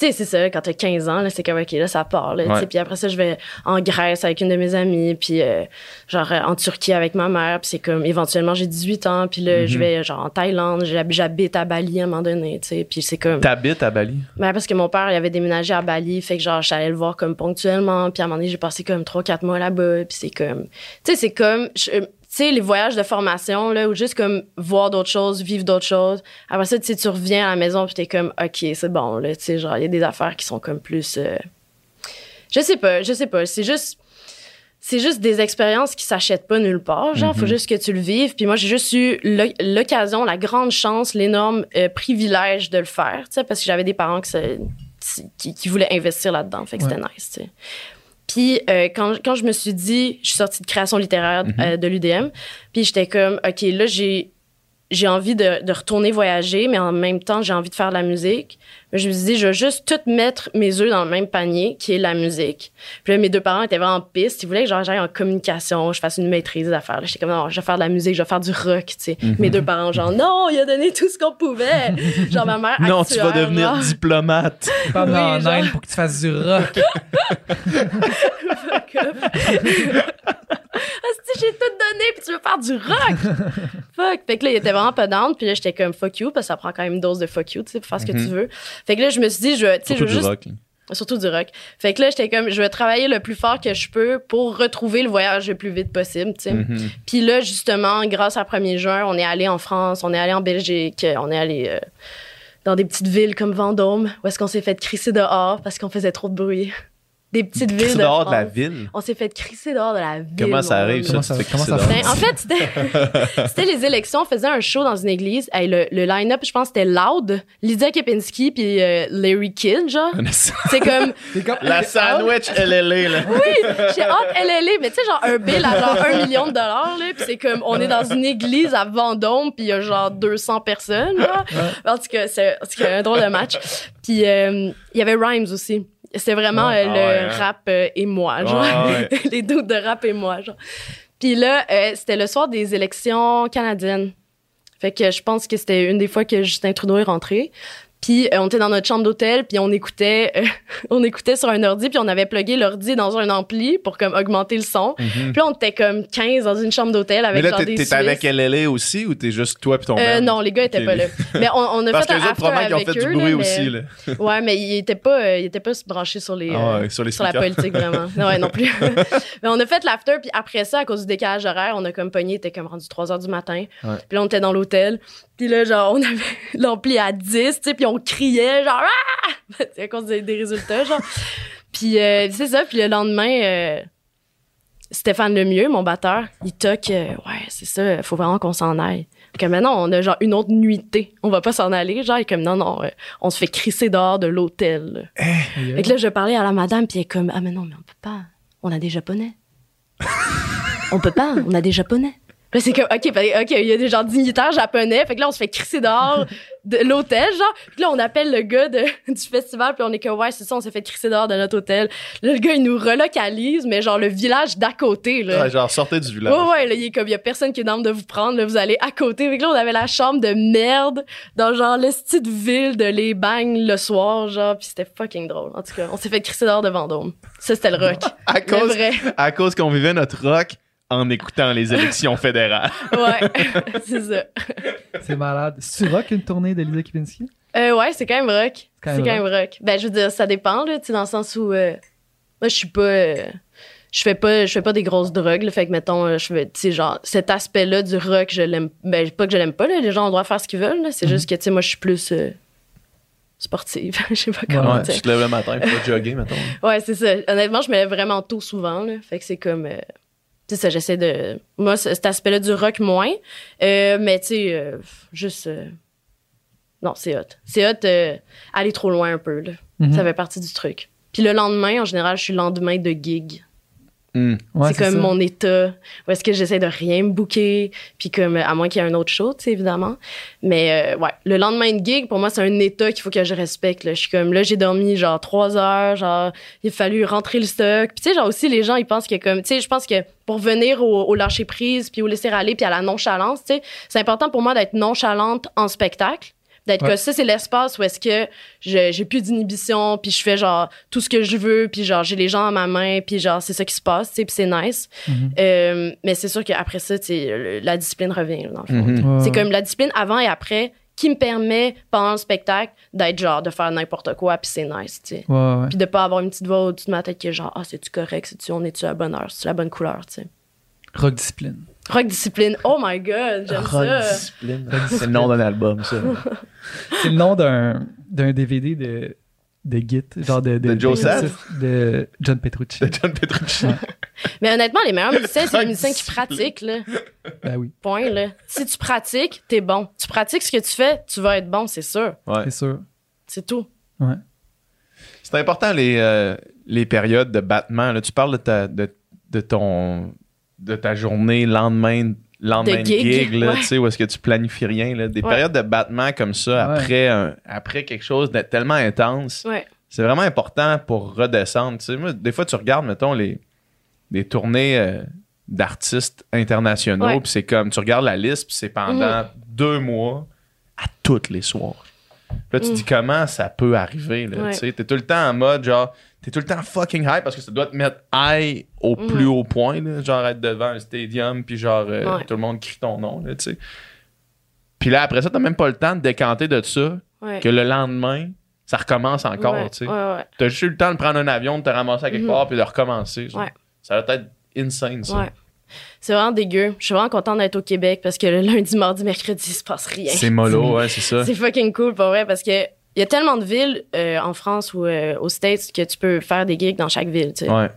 tu sais, c'est ça, quand t'as 15 ans, là, c'est comme, OK, là, ça part. Là. Ouais. Puis après ça, je vais en Grèce avec une de mes amies, puis euh, genre en Turquie avec ma mère. Puis c'est comme, éventuellement, j'ai 18 ans, puis là, je Mhm. vais genre en Thaïlande, j'hab- j'habite à Bali à un moment donné, tu sais. Puis c'est comme... T'habites à Bali? Ben, parce que mon père, il avait déménagé à Bali, fait que genre, j'allais le voir comme ponctuellement, puis à un moment donné, j'ai passé comme 3-4 mois là-bas, puis c'est comme... Tu sais, c'est comme... je- sais, les voyages de formation, là, ou juste comme voir d'autres choses, vivre d'autres choses. Après ça, tu sais, tu reviens à la maison, puis t'es comme, OK, c'est bon, là, tu sais, genre, il y a des affaires qui sont comme plus... euh, Je sais pas, je sais pas, c'est juste... C'est juste des expériences qui s'achètent pas nulle part. Genre, faut Mhm. juste que tu le vives. Puis moi, j'ai juste eu l'o- l'occasion, la grande chance, l'énorme euh, privilège de le faire, tu sais, parce que j'avais des parents qui, qui voulaient investir là-dedans. Fait que c'était nice, tu sais. Puis euh, quand, quand je me suis dit, je suis sortie de création littéraire Mhm. euh, de l'UDM, puis j'étais comme, OK, là, j'ai j'ai envie de, de retourner voyager, mais en même temps, j'ai envie de faire de la musique. Je me suis dit, je vais juste tout mettre mes œufs dans le même panier, qui est la musique. Puis là, mes deux parents étaient vraiment pistes. Ils voulaient que j'aille en communication, je fasse une maîtrise des affaires. Là, J'étais comme, non, je vais faire de la musique, je vais faire du rock, tu sais. Mhm. Mes deux parents, genre, non, il a donné tout ce qu'on pouvait. genre, ma mère, Non, tu vas devenir genre. diplomate. Pas Oui, en genre- pour que tu fasses du rock. Asti, j'ai tout donné, puis tu veux faire du rock? fuck. Fait que là, il était vraiment pas down, puis là, j'étais comme fuck you, parce que ça prend quand même une dose de fuck you, tu sais, pour faire ce que Mhm. tu veux. Fait que là, je me suis dit, je vais, tu sais, je veux du juste. rock. Surtout du rock. Fait que là, j'étais comme, je vais travailler le plus fort que je peux pour retrouver le voyage le plus vite possible, tu sais. Mhm. Puis là, justement, grâce à 1er juin, on est allé en France, on est allé en Belgique, on est allé euh, dans des petites villes comme Vendôme, où est-ce qu'on s'est fait crisser dehors parce qu'on faisait trop de bruit. Des petites villes C'est de dehors de la ville. On s'est fait crisser dehors de la ville. Comment ça arrive, ça? Comment ça- comment ça crisser Ben, en fait, c'était, les élections. On faisait un show dans une église. Hey, le, le line-up, je pense, c'était Loud, Lydia Kepinski puis euh, Larry Kidd, genre. C'est comme, La sandwich LLA, là. oui, j'ai hâte LLA, mais tu sais, genre un bill à genre un million de dollars, là. Puis c'est comme, on est dans une église à Vendôme, puis il y a genre 200 personnes, là. En tout cas, c'est en tout cas, un drôle de match. Puis euh, il y avait Rhymes aussi. C'était vraiment euh, Ah le ouais, hein. rap euh, et moi, genre. Ouais, les doutes de rap et moi, genre. Puis là, euh, c'était le soir des élections canadiennes. Fait que je pense que c'était une des fois que Justin Trudeau est rentré. Puis euh, on était dans notre chambre d'hôtel, puis on écoutait, euh, on écoutait sur un ordi, puis on avait plugué l'ordi dans un ampli pour comme augmenter le son. Mhm. Puis là, on était comme 15 dans une chambre d'hôtel Mais avec là, genre t'es avec LLA aussi ou t'es juste toi puis ton Euh, non, les gars étaient pas là. Mais on, on a Parce fait que un les autres, ils ont avec fait eux, du bruit là, aussi, mais- là. Ouais, mais ils étaient pas, euh, ils étaient pas branchés sur les, Ah sur les sur la politique vraiment. Ouais, non plus. mais on a fait l'after, puis après ça, à cause du décalage horaire, on a comme pogné, était comme rendu 3 heures du matin. Ouais. Puis là, on était dans l'hôtel. Puis là, genre, on avait l'ampli à 10, tu sais, puis on criait, genre, ah! À cause des, des résultats, genre. Puis euh, c'est ça, puis le lendemain, euh, Stéphane Lemieux, mon batteur, il toque, euh, ouais, c'est ça, faut vraiment qu'on s'en aille. Que maintenant, on a genre une autre nuitée. On va pas s'en aller. Genre, il est comme, non, non, euh, on se fait crisser dehors de l'hôtel. là. Fait que là, je parlais à la madame, puis elle est comme, ah, mais non, mais on peut pas. On a des Japonais. on peut pas, on a des Japonais. Puis c'est comme, OK, fait- OK, il y a des gens dignitaires japonais. Fait que là, on se fait crisser dehors de l'hôtel, genre. Puis là, on appelle le gars de- du festival, puis on est comme, ouais, c'est ça, on s'est fait crisser dehors de notre hôtel. Là, le gars, il nous relocalise, mais genre le village d'à côté, là. Ouais, genre, sortez du village. Ouais, ouais, là, il est comme, il y a personne qui est dans de vous prendre, là, vous allez à côté. Fait que là, on avait la chambre de merde dans genre le style ville de les bagnes le soir, genre, puis c'était fucking drôle. En tout cas, on s'est fait crisser dehors de Vendôme. Ça, c'était le rock. À cause, vrai. à cause qu'on vivait notre rock en écoutant les élections fédérales. Ouais, c'est ça. C'est malade. C'est rock une tournée de Lisa Kipinski? Euh, ouais, c'est quand même rock. C'est quand quand, même même rock. Ben, je veux dire, ça dépend, là, tu sais, dans le sens où, euh, moi, je suis pas, euh, je fais pas, je fais pas des grosses drogues, là, fait que, mettons, euh, je fais, tu sais, genre, cet aspect-là du rock, je l'aime, ben, pas que je l'aime pas, là, les gens ont le droit de faire ce qu'ils veulent, là, c'est Mhm. juste que, tu sais, moi, je suis plus, euh, sportive. Je sais pas comment Ouais, dire. tu te lèves le matin pour jogger, mettons. Ouais, c'est ça. Honnêtement, je me lève vraiment tôt souvent, là. Fait que c'est comme. euh, tu sais, ça, j'essaie de. Moi, cet aspect-là du rock, moins. Euh, mais, tu sais, euh, juste. euh, Non, c'est hot. C'est hot, aller trop loin un peu, là. Mhm. Ça fait partie du truc. Puis le lendemain, en général, je suis le lendemain de gig. Ouais, c'est comme ça. mon état où est-ce que j'essaie de rien me booker puis comme à moins qu'il y ait un autre show tu sais évidemment mais euh, ouais le lendemain de gig pour moi c'est un état qu'il faut que je respecte là. je suis comme là j'ai dormi genre trois heures genre il a fallu rentrer le stock puis tu sais genre aussi les gens ils pensent que comme tu sais je pense que pour venir au, au lâcher prise puis au laisser aller puis à la nonchalance tu sais c'est important pour moi d'être nonchalante en spectacle d'être Ouais. que ça c'est l'espace où est-ce que je- j'ai plus d'inhibition puis je fais genre tout ce que je veux puis genre j'ai les gens à ma main puis genre c'est ça qui se passe tu sais puis c'est nice Mhm. euh, mais c'est sûr qu'après ça tu sais le- la discipline revient dans le fond Mhm. Ouais, c'est comme la discipline avant et après qui me permet pendant le spectacle d'être genre de faire n'importe quoi puis c'est nice tu sais Ouais, ouais. puis de pas avoir une petite voix au-dessus de ma tête qui est genre ah c'est tu correct? C'est tu on est tu à la bonne heure? C'est la bonne couleur tu sais Rock discipline. Rock discipline oh my god j'aime Rock ça discipline. C'est le nom d'un album, ça. C'est le nom d'un d'un DVD de de Git, genre de De Joe Saad? de John Petrucci. De John Petrucci. mais honnêtement les meilleurs musiciens c'est les musiciens qui discipline. pratiquent là Ben oui, point là si tu pratiques t'es bon tu pratiques ce que tu fais tu vas être bon c'est sûr Ouais. c'est sûr. c'est tout Ouais. C'est important les, euh, les périodes de battement. Là, tu parles de ta, de, de ton de ta journée lendemain lendemain de gig, gig, là, ouais. tu sais, où est-ce que tu planifies rien. Là? Des Ouais. périodes de battement comme ça Ouais. après, un- après quelque chose de tellement intense, ouais c'est vraiment important pour redescendre. Tu sais, moi, des fois, tu regardes, mettons, les, les tournées euh, d'artistes internationaux, Ouais. puis c'est comme, tu regardes la liste, puis c'est pendant deux mois à tous les soirs. Là, tu te Mm. dis comment ça peut arriver. Là, Ouais. tu sais? T'es tout le temps en mode genre, t'es tout le temps fucking high parce que ça doit te mettre high au Mm. plus haut point. Là, genre être devant un stadium, puis genre euh, Ouais. tout le monde crie ton nom. Tu sais. Puis là, après ça, t'as même pas le temps de décanter de ça ouais que le lendemain, ça recommence encore. ouais, tu sais. ouais, ouais. T'as juste eu le temps de prendre un avion, de te ramasser à quelque Mhm. part, puis de recommencer. Ça va être insane, ça. Ouais. C'est vraiment dégueu. Je suis vraiment contente d'être au Québec parce que le lundi, mardi, mercredi, il se passe rien. C'est mollo, ouais, c'est ça. C'est fucking cool, pour vrai, parce que il y a tellement de villes euh, en France ou euh, aux States que tu peux faire des gigs dans chaque ville, tu sais. Ouais.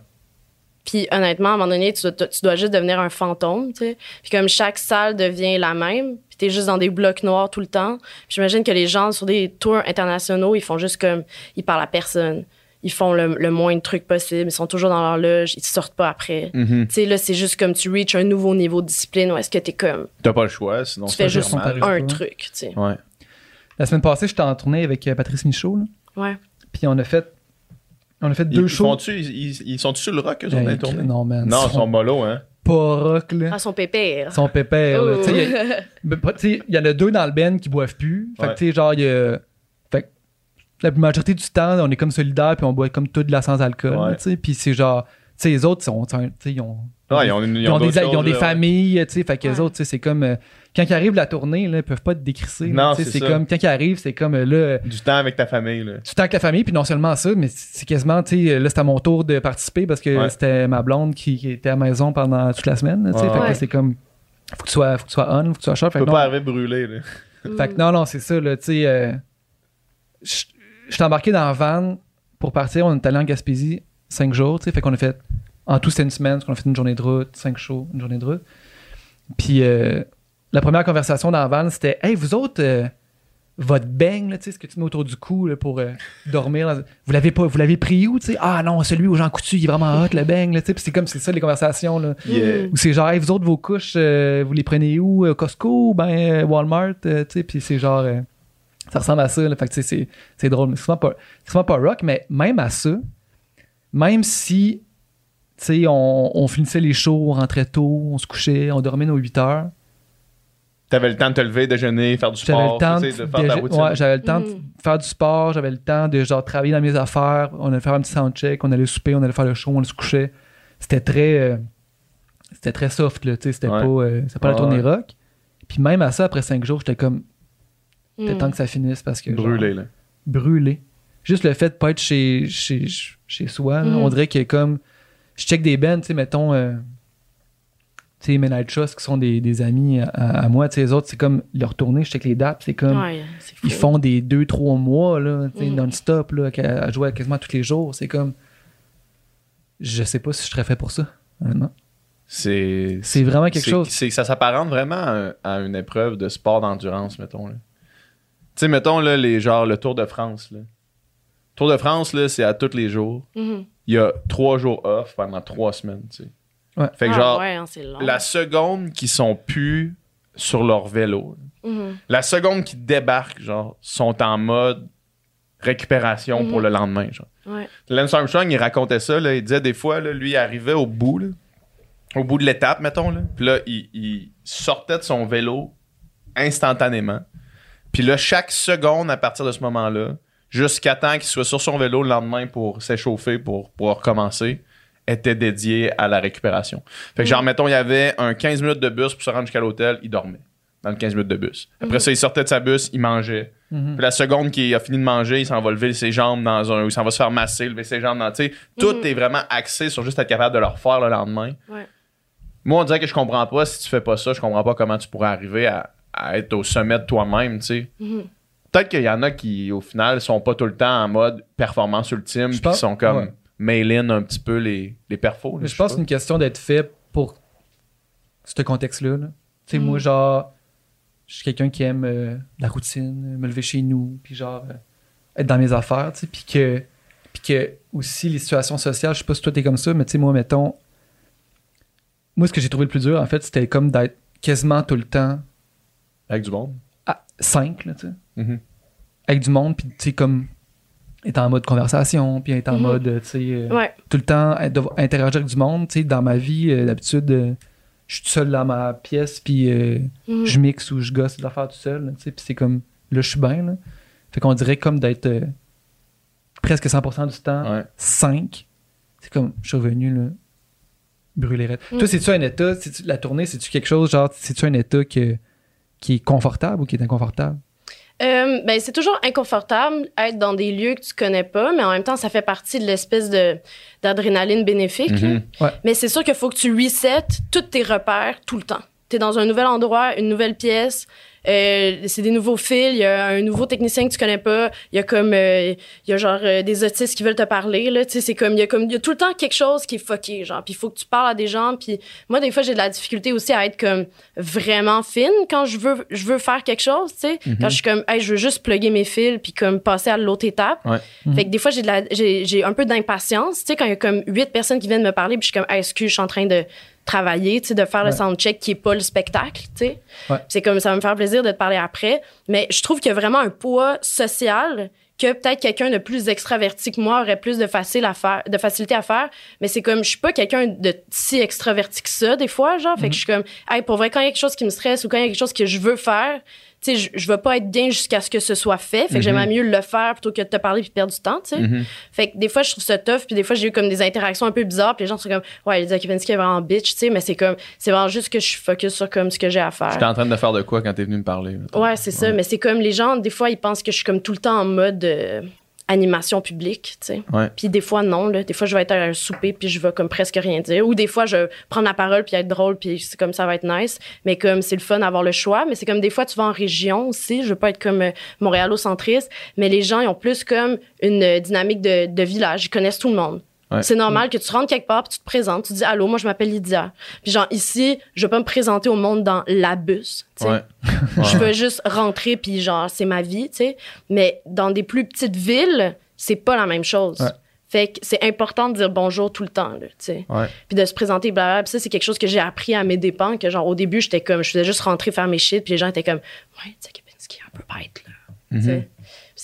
Puis honnêtement, à un moment donné, tu dois, tu dois juste devenir un fantôme, tu sais. Puis comme chaque salle devient la même, puis t'es juste dans des blocs noirs tout le temps. J'imagine que les gens sur des tours internationaux, ils font juste comme, ils parlent à personne. Ils font le, le moins de trucs possible. Ils sont toujours dans leur loge. Ils sortent pas après. Mhm. Tu sais, là, c'est juste comme tu reach un nouveau niveau de discipline où est-ce que t'es comme, T'as pas le choix, sinon tu fais juste un truc, tu sais. Ouais. La semaine passée, j'étais en tournée avec euh, Patrice Michaud, là. Ouais. Puis on a fait on a fait Ils, deux ils shows. ils, ils- ils sont-tu sur le rock, eux autres, Ben, tournées? non, man. Non, ils ils sont mollo, hein. pas rock, là. Ah, son pépère. Ils sont pépères, là. Oh. Tu sais, il y a- pas- tu sais, il y en a deux dans le band qui boivent plus. Fait que, Ouais. tu sais, genre, il y a. Fait que la majorité du temps, on est comme solidaires, puis on boit comme tout de la sans-alcool. Ouais. là, tu sais. Puis c'est genre. Tu sais, les autres, sont, tu sais, ils ont. Ils ont, une- ils ont des, là, familles, tu sais. Fait que les autres, tu sais, c'est comme. euh, quand ils arrivent la tournée, là, ils peuvent pas être décrissés. là, Non, c'est c'est ça. comme. Quand ils arrivent, c'est comme euh, là. euh, Du temps avec ta famille, là. le temps avec la famille, puis non seulement ça, mais c'est quasiment, tu sais, là, c'était à mon tour de participer parce que Ouais. c'était ma blonde qui, qui était à la maison pendant toute la semaine, tu sais. Ouais. Fait que c'est comme, faut que tu sois, faut que tu sois on, faut que tu sois sharp. Tu Fait peux que pas arriver brûlé, là. fait que non, non, c'est ça, là, tu sais. euh, je je suis embarqué dans la van pour partir, on est allé en Gaspésie cinq jours, tu sais. Fait qu'on a fait, en tout, c'était une semaine, parce qu'on a fait une journée de route, cinq shows, une journée de route. Puis euh, la première conversation dans la van, c'était, hey, vous autres, euh, votre beigne, là, ce que tu mets autour du cou là, pour euh, dormir, dans- vous l'avez pas, vous l'avez pris où? Ah non, celui où Jean Coutu, il est vraiment hot, le beigne, c'est comme, c'est ça les conversations, là. Yeah. Ou c'est genre, Hey, vous autres, vos couches, euh, vous les prenez où? Costco ben Walmart? puis c'est genre, ça ressemble à ça. Là, fait que tu sais, c'est, c'est drôle. Mais c'est souvent pas, c'est souvent pas rock, mais même à ça, même si, on finissait les shows, on rentrait tôt, on se couchait, on dormait nos 8 heures. T'avais le temps de te lever, déjeuner, faire du J'avais sport, le temps tu de, sais, de faire ta de- routine. ouais, j'avais le temps de Mm. faire du sport, j'avais le temps de genre travailler dans mes affaires, on allait faire un petit soundcheck, on allait souper, on allait faire le show, on allait se coucher. C'était très euh, c'était très soft là, tu sais, c'était Ouais. pas euh, c'était pas la tournée ouais. rock. Puis même à ça après cinq jours, j'étais comme c'était Mm. temps que ça finisse parce que genre, Brûlé, là. brûlé. Juste le fait de pas être chez chez, chez soi, là, Mm. on dirait que comme je check des bands, tu sais mettons euh, sais, Trust, qui sont des, des amis à, à moi, tu sais, les autres, c'est comme leur tournée, je check les dates, c'est comme, Ouais, ils font des 2-3 mois là, tu sais, Mm. non-stop là, à, à jouer quasiment tous les jours. C'est comme. Je sais pas si je serais fait pour ça, honnêtement. C'est. C'est vraiment quelque chose. c'est- ça s'apparente vraiment à, à une épreuve de sport d'endurance, mettons. là. Tu sais, mettons, là, les, genre, le Tour de France. Là. Tour de France, là, c'est à tous les jours. Mhm. Il y a trois jours off pendant trois semaines, tu sais. Ouais. Fait que Ah, genre, ouais, hein, c'est long. la seconde qui sont plus sur leur vélo, Mhm. la seconde qui débarquent, genre, sont en mode récupération pour le lendemain, genre. Ouais. Lance Armstrong, il racontait ça, là, il disait des fois, là, lui, il arrivait au bout, là, au bout de l'étape, mettons, là, puis là, il, il sortait de son vélo instantanément. Puis là, chaque seconde à partir de ce moment-là, jusqu'à temps qu'il soit sur son vélo le lendemain pour s'échauffer, pour pouvoir recommencer, était dédié à la récupération. Fait que genre, mettons, il y avait un 15 minutes de bus pour se rendre jusqu'à l'hôtel, il dormait dans le 15 minutes de bus. Après ça, il sortait de sa bus, il mangeait. Mhm. Puis la seconde qu'il a fini de manger, il s'en va lever ses jambes dans un. ou il s'en va se faire masser, lever ses jambes dans. Tu sais, tout Mhm. est vraiment axé sur juste être capable de le refaire le lendemain. Ouais. Moi, on dirait que je comprends pas si tu fais pas ça, je comprends pas comment tu pourrais arriver à, à être au sommet de toi-même, tu sais. Mhm. Peut-être qu'il y en a qui, au final, sont pas tout le temps en mode performance ultime, puis sont comme ouais. Mail-in un petit peu les, les perfos. là, je pense que c'est une question d'être fait pour ce contexte-là. là. Tu sais, Mm. moi, genre, je suis quelqu'un qui aime euh, la routine, me lever chez nous, puis genre, euh, être dans mes affaires, tu sais, puis que, puis que aussi les situations sociales, je sais pas si toi t'es comme ça, mais tu sais, moi, mettons, moi, ce que j'ai trouvé le plus dur, en fait, c'était comme d'être quasiment tout le temps Avec du monde? à 5, là, tu sais, Mhm. avec du monde, puis tu sais, comme être en mode conversation, puis être en Mhm. mode, euh, tu sais, euh, Ouais. tout le temps devoir interagir avec du monde. Tu sais, dans ma vie, euh, d'habitude, euh, je suis tout seul dans ma pièce, puis euh, Mhm. je mixe ou je gosse des affaires tout seul. là, Tu sais, puis c'est comme, là, je suis bien. Là. Fait qu'on dirait comme d'être euh, presque 100% du temps, Ouais. 5. C'est comme, je suis revenu, là, brûlé raide. Mhm. Toi, c'est-tu un état, la tournée, c'est-tu quelque chose, genre, c'est-tu un état que- qui est confortable ou qui est inconfortable? Euh, ben, c'est toujours inconfortable être dans des lieux que tu connais pas, mais en même temps, ça fait partie de l'espèce de d'adrénaline bénéfique. Mhm. Ouais. Mais c'est sûr qu'il faut que tu resets tous tes repères tout le temps. Tu es dans un nouvel endroit, une nouvelle pièce, euh, c'est des nouveaux fils, il y a un nouveau technicien que tu connais pas, il y a comme euh, il y a genre euh, des autistes qui veulent te parler là, tu sais c'est comme il y a comme il y a tout le temps quelque chose qui est fucké genre, puis il faut que tu parles à des gens puis moi des fois j'ai de la difficulté aussi à être comme vraiment fine quand je veux je veux faire quelque chose, tu sais, quand je suis comme hey, je veux juste plugger mes fils puis comme passer à l'autre étape. Ouais. Fait que des fois j'ai de la j'ai j'ai un peu d'impatience, tu sais quand il y a comme huit personnes qui viennent me parler puis je suis comme hey, excuse, je suis en train de travailler, tu sais, de faire le Ouais. soundcheck qui est pas le spectacle, tu sais. Ouais. C'est comme ça va me faire plaisir de te parler après, mais je trouve qu'il y a vraiment un poids social que peut-être quelqu'un de plus extraverti que moi aurait plus de facile à faire, de facilité à faire, mais c'est comme je suis pas quelqu'un de si extraverti que ça des fois, genre, fait que je suis comme hey, pour vrai quand il y a quelque chose qui me stresse ou quand il y a quelque chose que je veux faire, tu sais, je, veux pas être bien jusqu'à ce que ce soit fait, fait que j'aimerais mieux le faire plutôt que de te parler puis perdre du temps, tu sais. Mhm. Fait que des fois, je trouve ça tough, puis des fois, j'ai eu comme des interactions un peu bizarres, puis les gens sont comme, ouais, Lydia Kipinski est vraiment bitch, tu sais, mais c'est comme, c'est vraiment juste que je suis focus sur comme ce que j'ai à faire. J'étais en train de faire de quoi quand t'es venu me parler? mettons? Ouais, c'est ça, mais c'est comme les gens, des fois, ils pensent que je suis comme tout le temps en mode euh, animation publique, tu sais. Ouais. Puis des fois, non, là. Des fois, je vais être à un souper, puis je vais comme presque rien dire. Ou des fois, je prendre la parole, puis être drôle, puis c'est comme ça va être nice. Mais comme c'est le fun d'avoir le choix. Mais c'est comme des fois, tu vas en région aussi. Je veux pas être comme euh, montréalocentriste. Mais les gens, ils ont plus comme une euh, dynamique de, de village. Ils connaissent tout le monde. Ouais. C'est normal que tu rentres quelque part, puis tu te présentes, tu dis allô, moi je m'appelle Lydia. Puis genre ici, je vais pas me présenter au monde dans la bus. tu sais. Ouais. Je veux juste rentrer puis genre c'est ma vie, tu sais. Mais dans des plus petites villes, c'est pas la même chose. Ouais. Fait que c'est important de dire bonjour tout le temps, là, tu sais. Puis de se présenter, blablabla. Puis ça, c'est quelque chose que j'ai appris à mes dépens, que genre au début, j'étais comme, je faisais juste rentrer faire mes shit, puis les gens étaient comme, ouais, tu sais, Kepinski, un peu bête, là. Tu sais.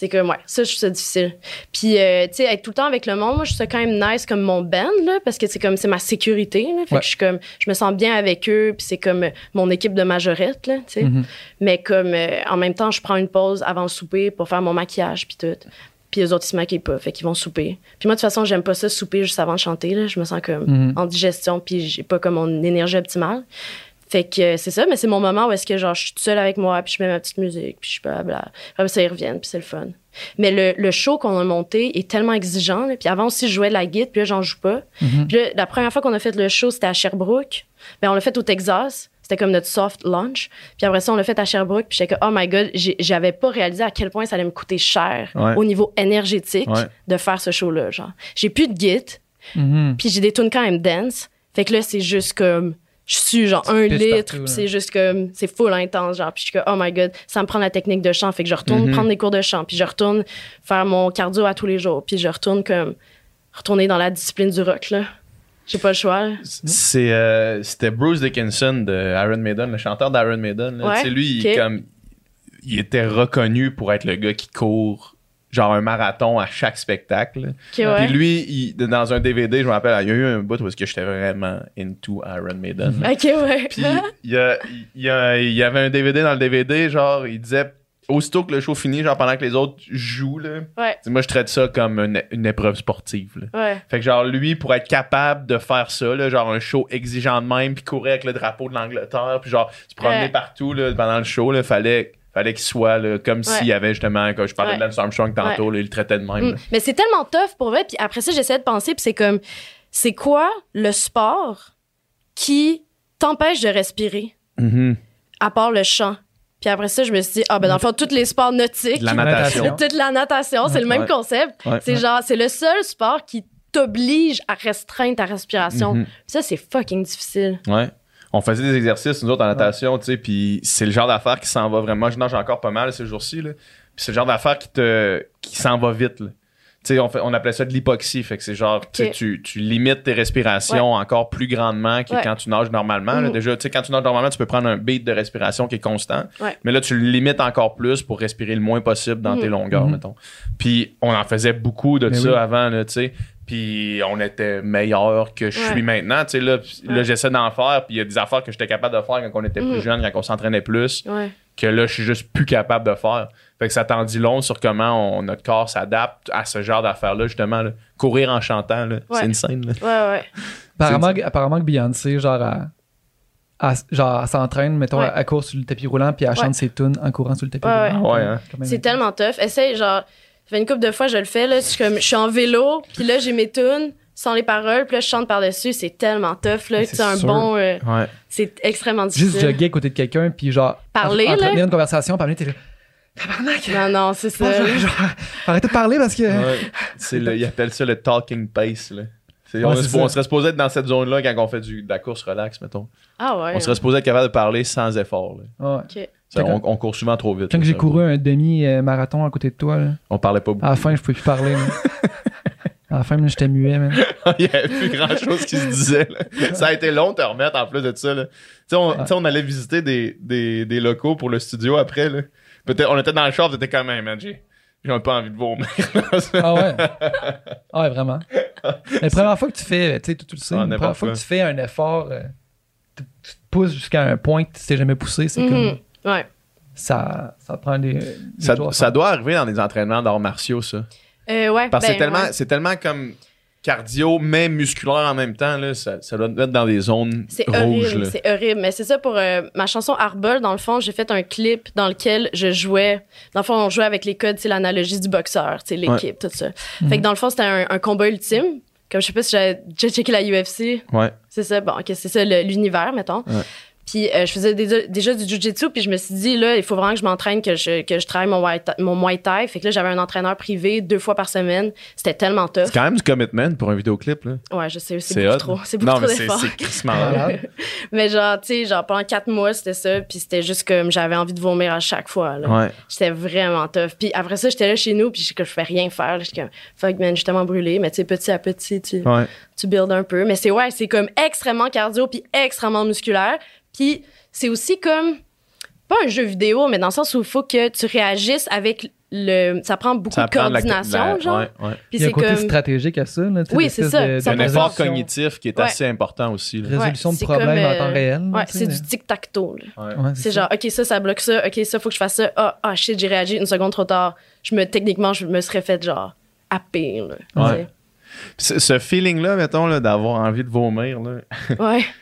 C'est comme, ouais, ça, je trouve ça difficile. Puis, euh, tu sais, être tout le temps avec le monde, moi, je ça quand même nice comme mon band, là, parce que c'est comme, c'est ma sécurité, là. Fait Ouais. que je suis comme, je me sens bien avec eux, puis c'est comme euh, mon équipe de majorette, là, tu sais. Mhm. Mais comme, euh, en même temps, je prends une pause avant le souper pour faire mon maquillage, puis tout. Puis les autres, ils se maquillent pas, fait qu'ils vont souper. Puis moi, de toute façon, j'aime pas ça, souper juste avant de chanter, là. Je me sens comme Mhm. en digestion, puis j'ai pas comme mon énergie optimale. Fait que euh, c'est ça, mais c'est mon moment où est-ce que genre je suis toute seule avec moi, puis je mets ma petite musique, puis je suis blabla. Après ça, ils reviennent, puis c'est le fun. Mais le, le show qu'on a monté est tellement exigeant. là. Puis avant aussi, je jouais de la guitare, puis là, j'en joue pas. Mhm. Puis là, la première fois qu'on a fait le show, c'était à Sherbrooke. Ben, on l'a fait au Texas. C'était comme notre soft launch. Puis après ça, on l'a fait à Sherbrooke. Puis j'étais comme, oh my God, j'avais pas réalisé à quel point ça allait me coûter cher Ouais. au niveau énergétique Ouais. de faire ce show-là. Genre, j'ai plus de guitare. Mhm. Puis j'ai des tunes quand même dance. Fait que là, c'est juste comme. Je suis genre un litre, là. c'est juste comme, c'est full intense, genre, puis je suis comme, oh my god, ça me prend la technique de chant, fait que je retourne Mhm. prendre des cours de chant, puis je retourne faire mon cardio à tous les jours, puis je retourne comme, retourner dans la discipline du rock, là. J'ai pas le choix. C'est, euh, c'était Bruce Dickinson de Iron Maiden, le chanteur d'Iron Maiden. là. Ouais, lui, il, comme, il était reconnu pour être le gars qui court genre un marathon à chaque spectacle. Ok, ouais. Puis lui, il- dans un DVD, je me rappelle, il y a eu un bout où est-ce que j'étais vraiment into Iron Maiden. Ok, ouais. Puis il y, a- il y a- il y avait un DVD dans le DVD, genre, il disait, aussitôt que le show finit, genre pendant que les autres jouent, là, ouais, moi je traite ça comme une, une épreuve sportive. là. ouais. Fait que genre lui, pour être capable de faire ça, là, genre un show exigeant de même, puis courir avec le drapeau de l'Angleterre, puis genre se promener partout là, pendant le show, là, fallait, fallait qu'il soit là, comme s'il y avait justement, quand je parlais Ouais. de Lance Armstrong tantôt, là, il le traitait de même. Mm. Mais c'est tellement tough pour vrai. Puis après ça, j'essaie de penser, puis c'est comme, c'est quoi le sport qui t'empêche de respirer, Mhm. à part le chant? Puis après ça, je me suis dit, ah ben dans le fond, tous les sports nautiques, La natation. Toute la natation, c'est le même Ouais. concept. Ouais. C'est genre, c'est le seul sport qui t'oblige à restreindre ta respiration. Mhm. Puis Ça, c'est fucking difficile. Ouais. On faisait des exercices, nous autres, en natation, tu sais, puis c'est le genre d'affaire qui s'en va vraiment. Je nage encore pas mal ces jours-ci, là. Puis c'est le genre d'affaire qui te qui s'en va vite, là. Tu sais, on, fait- on appelait ça de l'hypoxie. Fait que c'est genre, tu tu, tu limites tes respirations encore plus grandement que Ouais. quand tu nages normalement. là. Mhm. Déjà, tu sais, quand tu nages normalement, tu peux prendre un beat de respiration qui est constant. Ouais. Mais là, tu le limites encore plus pour respirer le moins possible dans Mhm. tes longueurs, Mhm. mettons. Puis on en faisait beaucoup de Mais ça oui. avant, là, tu sais. Puis on était meilleur que je Ouais. suis maintenant. Tu sais, là, là j'essaie d'en faire. Puis il y a des affaires que j'étais capable de faire quand on était plus Mhm. jeune, quand on s'entraînait plus, Ouais. que là, je suis juste plus capable de faire. Fait que ça t'en dit long sur comment on- notre corps s'adapte à ce genre d'affaires-là, justement. là. Courir en chantant, là, Ouais. c'est une scène. Là. Ouais, ouais. Apparemment, que- apparemment que Beyoncé, genre, elle, elle- genre, s'entraîne, mettons, elle court sur le tapis roulant, puis elle Ouais. chante ses tunes en courant sur le tapis Ouais, roulant. ouais. Ouais, hein. C'est tellement tough. Essaye, genre, fait une couple de fois, je le fais, là. Je suis comme, je suis en vélo, puis là, j'ai mes tunes sans les paroles, puis là, je chante par-dessus. C'est tellement tough, là. C'est un bon. euh, Ouais. c'est extrêmement difficile. Juste jogger à côté de quelqu'un, puis genre. Parler, en- là? Entretenir une conversation, puis après, t'es là. Non, non, c'est ça. Arrêtez de parler parce que. Ouais. C'est le- ils appellent ça le talking pace. Là. Ouais, on, on serait supposé être dans cette zone-là quand on fait du, de la course relax, mettons. Ah ouais. On serait supposé être capable de parler sans effort. là. Ouais. Ok. Ça, on, on court souvent trop vite. Quand j'ai couru un demi-marathon à côté de toi, là, On parlait pas beaucoup. à la fin, je pouvais plus parler. à la fin, j'étais muet, man. Il y avait plus grand chose qui se disait. là. Ça a été long de te remettre en plus de ça. là. Tu sais, on, allait visiter des, des, des locaux pour le studio après. Là. Peut-être, on était dans le char, t'étais quand même, man, j'ai, j'ai un peu envie de vomir. Ah ouais? Ah ouais, vraiment. La première fois que tu fais, tu sais, tu, le sais, Ah, la n'importe première fois que tu fais un effort, euh, tu, te pousses jusqu'à un point que tu t'es jamais poussé, c'est Mhm. comme Ouais. ça, ça prend des. des ça, doit arriver dans des entraînements d'arts martiaux, ça. Euh, ouais. Parce que ben, c'est tellement, ouais. c'est tellement comme cardio, mais musculaire en même temps. Là, ça, ça doit être dans des zones C'est rouges. c'est horrible. Mais c'est ça pour euh, ma chanson Arbol, dans le fond, j'ai fait un clip dans lequel je jouais. Dans le fond, on jouait avec les codes, c'est l'analogie du boxeur, c'est l'équipe, tout ça. Fait que dans le fond, c'était un, un combat ultime. Comme je sais pas si j'avais déjà checké la UFC. Ouais. C'est ça, bon, ok, c'est ça le- l'univers, mettons. Ouais. Puis euh, je faisais déjà, déjà du jujitsu, puis je me suis dit, là, il faut vraiment que je m'entraîne, que je, que je travaille mon mon Muay Thai. Fait que là, j'avais un entraîneur privé deux fois par semaine. C'était tellement tough. C'est quand même du commitment pour un vidéoclip. Là. Ouais, je sais, c'est beaucoup hot. trop. C'est beaucoup Non, trop mais c'est, crissement. Mais genre, tu sais, genre pendant quatre mois, c'était ça. Puis c'était juste comme j'avais envie de vomir à chaque fois. Là. Ouais. J'étais vraiment tough. Puis après ça, j'étais là chez nous, puis je que je fais rien faire. J'étais comme, fuck man, je suis tellement brûlée. Mais tu sais, petit à petit, tu, Ouais. tu builds un peu. Mais c'est ouais, c'est comme extrêmement cardio, puis extrêmement musculaire. Puis c'est aussi comme, pas un jeu vidéo, mais dans le sens où il faut que tu réagisses avec le. Ça prend beaucoup Ça de prend de la- coordination, la- genre. ouais, ouais. Puis Il y a un c'est côté comme. stratégique à ça. Là, tu sais, Oui, c'est ça. de- Ça de Un effort résolution- cognitif qui est Ouais. assez important aussi. là. Résolution Ouais, de problèmes en euh, temps réel. tu sais, c'est mais- du tic-tac-toe. là. Ouais. Ouais, C'est genre, OK, ça, ça bloque ça. OK, ça, faut que je fasse ça. Ah, ah shit, j'ai réagi une seconde trop tard. Je me, techniquement, je me serais fait genre happer, là. Ce, feeling-là, mettons, là, d'avoir envie de vomir, là. Ouais.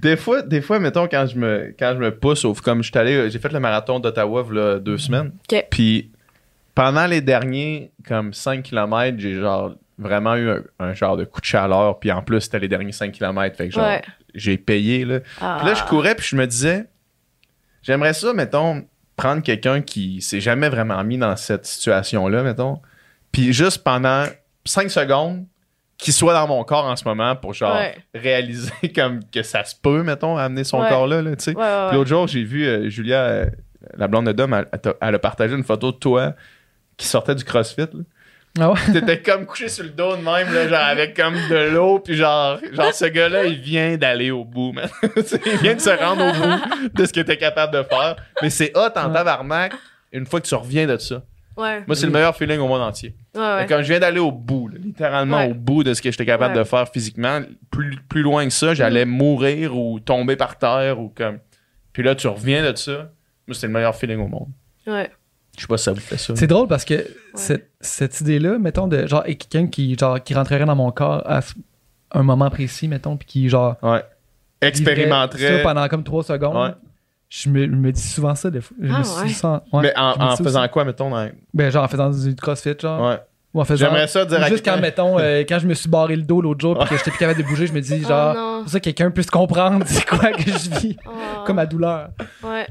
Des fois, des fois, mettons, quand je me, quand je me pousse, comme je suis allé, j'ai fait le marathon d'Ottawa là, deux semaines. OK. Puis pendant les derniers comme 5 km, j'ai genre vraiment eu un, un genre de coup de chaleur. Puis en plus, c'était les derniers 5 km. Fait que genre, Ouais. j'ai payé. Là. Ah. Puis là, je courais, puis je me disais, j'aimerais ça, mettons, prendre quelqu'un qui s'est jamais vraiment mis dans cette situation-là, mettons. Puis juste pendant 5 secondes, qu'il soit dans mon corps en ce moment pour genre Ouais. réaliser comme que ça se peut, mettons, amener son Ouais. corps là, là, tu sais. Ouais, ouais, Puis ouais. L'autre jour, j'ai vu euh, Julia, euh, la blonde de Dom, elle, a partagé une photo de toi qui sortait du CrossFit. là. Ah ouais? T'étais comme couché sur le dos de même, là, genre avec comme de l'eau, puis genre, genre ce gars-là, il vient d'aller au bout, man. Il vient de se rendre au bout de ce que t'es capable de faire. Mais c'est hot en tabarnak une fois que tu reviens de ça. Ouais, Moi, c'est le meilleur feeling au monde entier. ouais, ouais. Quand je viens d'aller au bout, là, littéralement Ouais. au bout de ce que j'étais capable Ouais. de faire physiquement, plus, plus loin que ça, j'allais mourir ou tomber par terre ou comme. Puis là, tu reviens de ça. Moi, c'est le meilleur feeling au monde. Ouais. Je sais pas si ça vous fait ça. C'est drôle parce que cette, cette idée-là, mettons, de genre, et quelqu'un qui, genre, qui rentrerait dans mon corps à un moment précis, mettons, puis qui, genre, Ouais. Expérimenterait. ça pendant comme trois secondes. Je me, je me dis souvent ça des fois. Je Ah me suis ouais. dit ça- ouais, Mais en, je me dis en ça faisant aussi. quoi, mettons, dans... Ben, genre en faisant du crossfit, genre. Ouais. Ou en faisant. J'aimerais ça dire à Juste quand, mettons, euh, quand je me suis barré le dos l'autre jour, puis que j'étais plus capable de bouger, je me dis, genre, Oh non. pour ça que quelqu'un puisse comprendre c'est quoi que je vis, Oh. comme ma douleur. Ouais.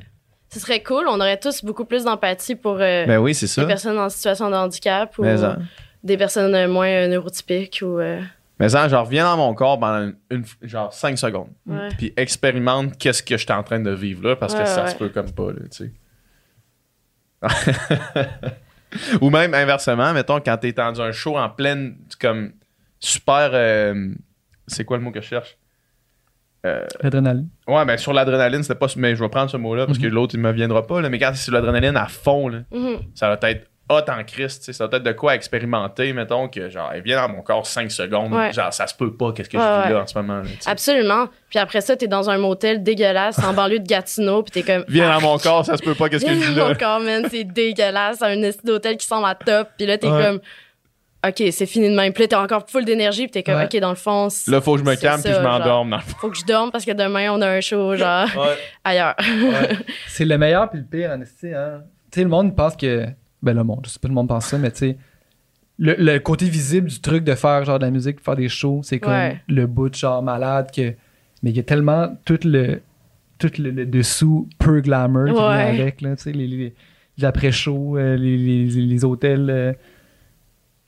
Ce serait cool. On aurait tous beaucoup plus d'empathie pour euh, Ben oui, c'est ça. des personnes en situation de handicap ou Mais des personnes euh, moins euh, neurotypiques ou. euh, mais en, genre, reviens dans mon corps pendant une, une- genre 5 secondes. ouais. Puis expérimente qu'est-ce que j'étais en train de vivre là, parce que Ouais, ça ouais. se peut comme pas, là, tu sais. Ou même inversement, mettons, quand t'es dans un show en pleine, comme, super. euh, c'est quoi le mot que je cherche? Euh, L'adrénaline. ouais, ben sur l'adrénaline, c'était pas. Mais je vais prendre ce mot-là parce que l'autre, il me viendra pas. Là, mais quand c'est sur l'adrénaline à fond, là, Mhm. ça va être hot en Christ. Ça va être de quoi expérimenter, mettons, que genre, elle vient dans mon corps 5 secondes. Ouais. Genre, ça se peut pas, qu'est-ce que Ouais, je vis ouais. là en ce moment. là. Absolument. Puis après ça, t'es dans un motel dégueulasse en banlieue de Gatineau, puis t'es comme. Viens dans mon corps, ça se peut pas, qu'est-ce que je Viens vis dans là. mon corps, man, c'est dégueulasse. Un esti d'hôtel qui semble à top, puis là, t'es Ouais. comme. OK, c'est fini de même. Puis là, t'es encore full d'énergie, puis t'es comme, Ouais. OK, dans le fond, c'est- Là, faut que je me calme puis je m'endorme dans le fond. Faut que je dorme parce que demain, on a un show, genre, Ouais. ailleurs. C'est le meilleur puis le pire, en esti, hein. Tu sais, le monde pense que. Ben, le monde, je sais pas, le monde pense ça, mais tu sais. Le, le côté visible du truc de faire genre de la musique, faire des shows, c'est comme Ouais. le bout genre malade que. Mais il y a tellement tout le. Tout le, le dessous peu glamour qui vient avec, là, tu sais, les, les, les après-shows, euh, les, les, les hôtels. euh,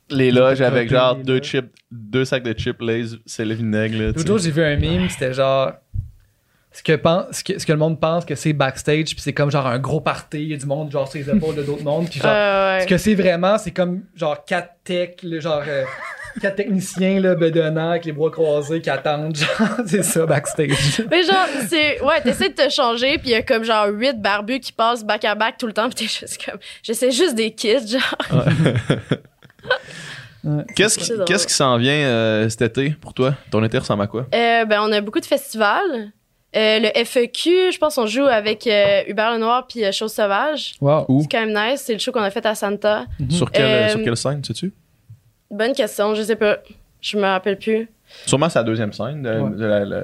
Les loges avec genre deux chips, deux sacs de chips Lays, c'est le vinaigre L'autre sais. jour, j'ai vu un meme, c'était genre. Ce que, pense, ce, que, ce que le monde pense que c'est backstage, puis c'est comme genre un gros party, il y a du monde genre sur les épaules de d'autres mondes, puis genre. Euh, ouais. Ce que c'est vraiment, c'est comme genre quatre techs, le genre euh, quatre techniciens là, bedonnants avec les bras croisés qui attendent, genre c'est ça backstage. Mais genre, c'est. Ouais, t'essaies de te changer, puis il y a comme genre huit barbus qui passent back à back tout le temps, puis t'es juste comme. J'essaie juste des kids, genre. Ouais. Qu'est-ce qui, qui s'en vient euh, cet été pour toi? Ton été ressemble à quoi? Euh, ben, on a beaucoup de festivals. Euh, le FEQ, je pense on joue avec euh, Hubert Lenoir puis euh, Chose Sauvage. Wow. C'est quand même nice. C'est le show qu'on a fait à Santa. Sur, quelle, Euh, sur quelle scène, sais-tu? Bonne question, je sais pas. Je me rappelle plus. Sûrement c'est la deuxième scène, de, Ouais. de la- la-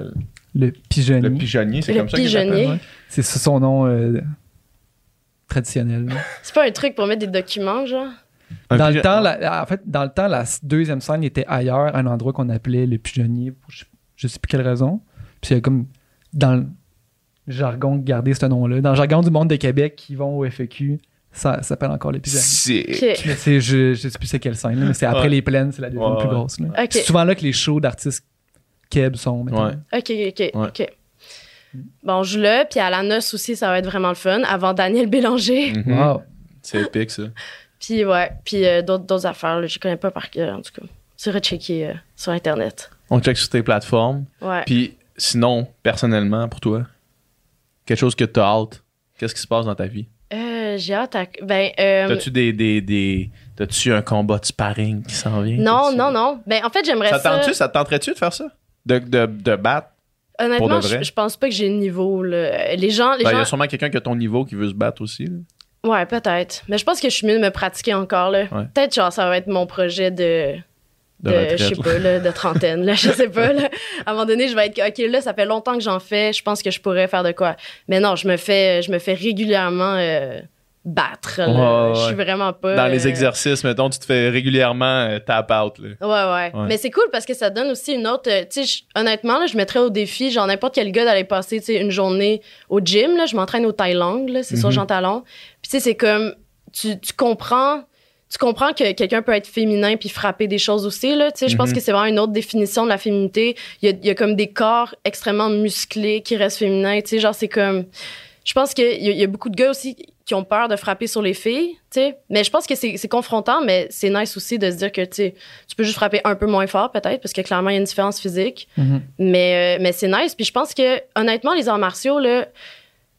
Le pigeonnier. le pigeonnier, c'est Le comme ça qu'il pigeonnier. ouais. C'est ça son nom euh, traditionnel. C'est pas un truc pour mettre des documents, genre? Un Dans le temps, la- en fait, dans le temps, la deuxième scène était ailleurs, à un endroit qu'on appelait le pigeonnier, pour je, je sais plus quelle raison. Puis il y a comme dans le jargon garder ce nom-là, dans le jargon du monde de Québec qui vont au FEQ, ça, ça s'appelle encore le pigeonnier. C'est... Je, je sais plus c'est quelle scène, là, mais c'est après Ouais. les plaines, c'est la deuxième Ouais, plus grosse. là. C'est souvent là que les shows d'artistes keb sont. Ouais. Ok, ok, Ouais. ok. Bon, on joue là, puis à la noce aussi, ça va être vraiment le fun, avant Daniel Bélanger. Mhm. Wow. C'est épique, ça. Puis ouais, puis euh, d'autres, d'autres affaires, là, je connais pas par cœur, en tout cas. C'est rechecké euh, sur Internet. On check sur tes plateformes. Ouais. Puis sinon, personnellement, pour toi, quelque chose que t'as hâte, qu'est-ce qui se passe dans ta vie? Euh, j'ai hâte à... Ben, euh, T'as-tu des, des, des... T'as-tu un combat de sparring qui s'en vient? non, non, non. Ben, en fait, j'aimerais Ça ça... Ça te tenterait-tu de faire ça? De, de, de battre? Pour Honnêtement, de vrai? je, je pense pas que j'ai le niveau, là. Les gens... Les Ben, Il y a sûrement quelqu'un qui a ton niveau qui veut se battre aussi. là. Ouais, peut-être. Mais je pense que je suis mieux de me pratiquer encore, là. Ouais. Peut-être, genre, ça va être mon projet de... De je sais pas, là, de trentaine, là, je sais pas, là. À un moment donné, je vais être, OK, là, ça fait longtemps que j'en fais, je pense que je pourrais faire de quoi. Mais non, je me fais, je me fais régulièrement euh, battre, là. Ouais, ouais, Je suis vraiment pas... Dans les euh, exercices, mettons, tu te fais régulièrement euh, tap out. Là. Ouais, ouais, Ouais. Mais c'est cool parce que ça donne aussi une autre. Tu sais, honnêtement, là, je mettrais au défi, genre n'importe quel gars d'aller passer une journée au gym. Là, je m'entraîne au Thaïlande, c'est sur Mhm. Jean Talon. Puis tu sais, c'est comme. Tu, tu comprends tu comprends que quelqu'un peut être féminin puis frapper des choses aussi là tu sais je pense Mhm. que c'est vraiment une autre définition de la féminité il y a, il y a comme des corps extrêmement musclés qui restent féminins tu sais genre c'est comme je pense qu'il y, y a beaucoup de gars aussi qui ont peur de frapper sur les filles tu sais mais je pense que c'est c'est confrontant mais c'est nice aussi de se dire que tu tu peux juste frapper un peu moins fort peut-être parce que clairement il y a une différence physique Mhm. mais, euh, mais c'est nice. Puis je pense que, honnêtement, les arts martiaux, là,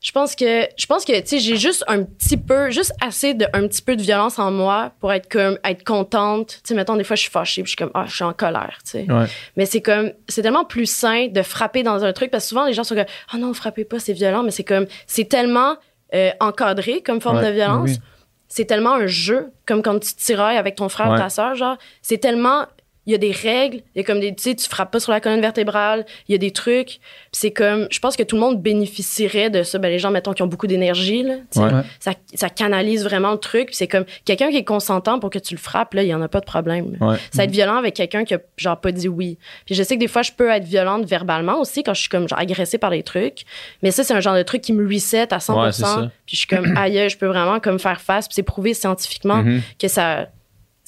je pense que, je pense que, tu sais, j'ai juste un petit peu, juste assez de, un petit peu de violence en moi pour être comme, être contente. Tu sais, mettons, des fois, je suis fâchée, puis je suis comme, ah, je suis en colère, tu sais. Ouais. Mais c'est comme, c'est tellement plus sain de frapper dans un truc parce que souvent, les gens sont comme, ah non, frappez pas, c'est violent, mais c'est comme, c'est tellement euh, encadré comme forme Ouais, de violence. oui. C'est tellement un jeu, comme quand tu tirailles avec ton frère ou ta soeur, genre. C'est tellement. Il y a des règles, il y a comme des. Tu sais, tu frappes pas sur la colonne vertébrale, il y a des trucs. C'est comme. Je pense que tout le monde bénéficierait de ça. Ben, les gens, mettons, qui ont beaucoup d'énergie, là. Ouais. Ça, ça canalise vraiment le truc. Puis c'est comme. Quelqu'un qui est consentant pour que tu le frappes, là, il y en a pas de problème. Ouais. Ça va être violent avec quelqu'un qui a, genre, pas dit oui. Puis je sais que des fois, je peux être violente verbalement aussi quand je suis comme, genre, agressée par des trucs. Mais ça, c'est un genre de truc qui me reset à 100%. Ouais, c'est ça. puis je suis comme, aïe, je peux vraiment comme faire face. Puis c'est prouvé scientifiquement Mhm. que ça.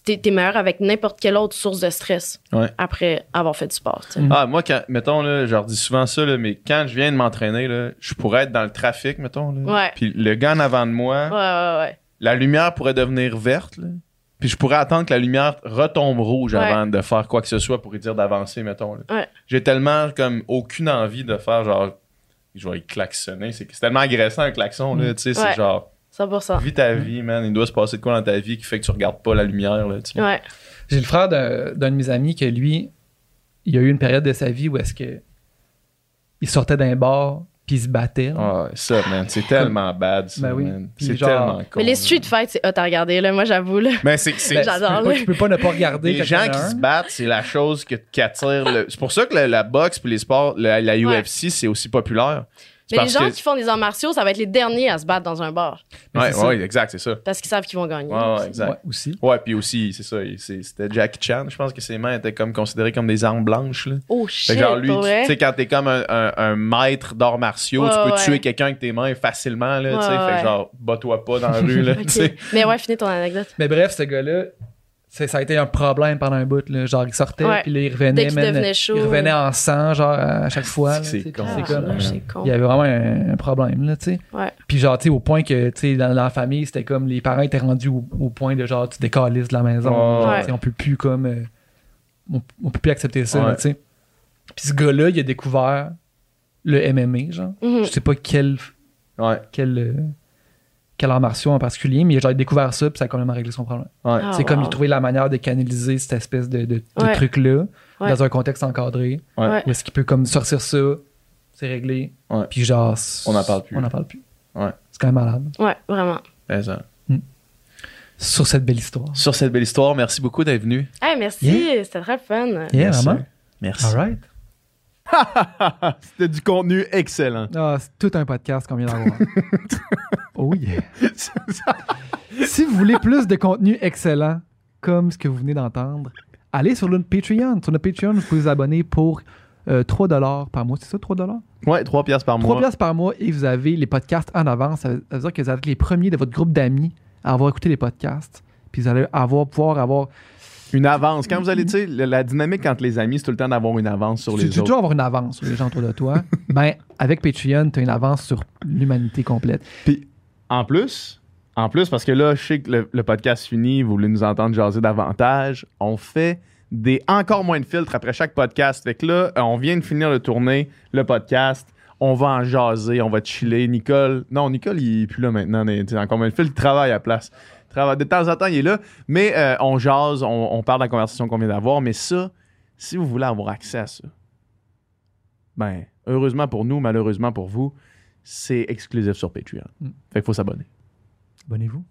T'es, t'es meilleur avec n'importe quelle autre source de stress Ouais. après avoir fait du sport. Ah, moi, quand, mettons, là, je leur dis souvent ça, là, mais quand je viens de m'entraîner, là, je pourrais être dans le trafic, mettons. Là. Puis le gars en avant de moi, Ouais, la lumière pourrait devenir verte. là. Puis je pourrais attendre que la lumière retombe rouge avant de faire quoi que ce soit pour lui dire d'avancer, mettons. là. J'ai tellement comme aucune envie de faire genre. Je vais y klaxonner. C'est c'est tellement agressant un klaxon, là. Tu sais, c'est genre. 100%. Vis ta vie, man. Il doit se passer de quoi dans ta vie qui fait que tu regardes pas la lumière, là. tu sais. Ouais. J'ai le frère d'un d'un de mes amis que lui, il a eu une période de sa vie où est-ce que il sortait d'un bar puis il se battait. Ah, ça, man. C'est tellement bad, ça, Ben oui. man. Puis C'est genre- tellement con. Mais les street fights, c'est hot à regarder, là. Moi, j'avoue, là. Mais c'est. c'est- Ben, J'adore, tu peux pas- là. Tu peux pas ne pas regarder Les gens qui un. se battent, c'est la chose qui attire le. C'est pour ça que la, la boxe puis les sports, la, la UFC, c'est aussi populaire. Mais les gens que- qui font des arts martiaux, ça va être les derniers à se battre dans un bar. Mais Ouais, exact, c'est ça. Parce qu'ils savent qu'ils vont gagner. Ouais, ouais, exact. Ouais, aussi. Ouais, puis aussi, c'est ça. C'était Jackie Chan. Je pense que ses mains étaient comme considérées comme des armes blanches. Là. Oh shit, genre, lui, tu sais, quand t'es comme un, un- un maître d'arts martiaux, tu peux ouais. tuer quelqu'un avec tes mains facilement. Là, tu sais. Ouais, Fait genre, bats-toi pas dans la rue. Là, Ok. tu sais. Mais ouais, finis ton anecdote. Mais bref, ce gars-là, ça a été un problème pendant un bout. Là. Genre, il sortait, Ouais. puis là, il revenait. Dès qu'il man, devenait chaud. Il revenait en sang, genre, à chaque fois. C'est con. c'est Ah, comme- con. Il y avait vraiment un, un problème, là, tu sais. Ouais. Puis genre, tu sais, au point que, tu sais, dans, la famille, c'était comme, les parents étaient rendus au, au point de, genre, tu décalisses de la maison. Sais, On peut plus, comme, euh, on, on peut plus accepter ça, Ouais. tu sais. Puis ce gars-là, il a découvert le MMA, genre. Mhm. Je sais pas quel, Ouais, quel, euh, quel art martiaux en particulier, mais il a genre découvert ça, puis ça a complètement réglé son problème. ouais. Ah, c'est comme wow. il trouvait la manière de canaliser cette espèce de, de, de Ouais. truc-là Ouais. dans un contexte encadré. Où est-ce qu'il peut comme sortir ça, c'est réglé. Ouais. Puis genre. On n'en parle plus. On n'en parle plus. Ouais. C'est quand même malade. Ouais, vraiment. Ben, ça. Sur cette belle histoire. Sur cette belle histoire, merci beaucoup d'être venu. Hey, merci, Yeah. c'était très fun. Yeah, Merci. vraiment. Merci. C'était du contenu excellent. Ah, c'est tout un podcast qu'on vient d'avoir. oh yeah. si vous voulez plus de contenu excellent, comme ce que vous venez d'entendre, allez sur notre Patreon. Sur notre Patreon, vous pouvez vous abonner pour euh, 3 par mois. C'est ça, 3 Ouais, 3 piastres par 3 mois. piastres par mois et vous avez les podcasts en avance. Ça veut ça veut dire que vous êtes les premiers de votre groupe d'amis à avoir écouté les podcasts. Puis vous allez avoir, pouvoir avoir. Une avance. Quand vous allez, tu sais, la, dynamique entre les amis, c'est tout le temps d'avoir une avance sur Tu les tu autres. toujours avoir une avance sur les gens autour de toi? ben, avec Patreon, tu as une avance sur l'humanité complète. Puis, en plus, en plus, parce que là, je sais que le, le podcast finit, vous voulez nous entendre jaser davantage, on fait des encore moins de filtres après chaque podcast. Fait que là, euh, on vient de finir de tourner le podcast. On va en jaser, on va chiller. Nicole, non, Nicole, il est plus là maintenant. mais, tu sais, Encore moins de filtres, il travaille à la place. De temps en temps, il est là. Mais euh, on jase, on, on parle de la conversation qu'on vient d'avoir. Mais ça, si vous voulez avoir accès à ça, ben, heureusement pour nous, malheureusement pour vous, c'est exclusif sur Patreon. Mm. Fait qu'il faut s'abonner. Abonnez-vous.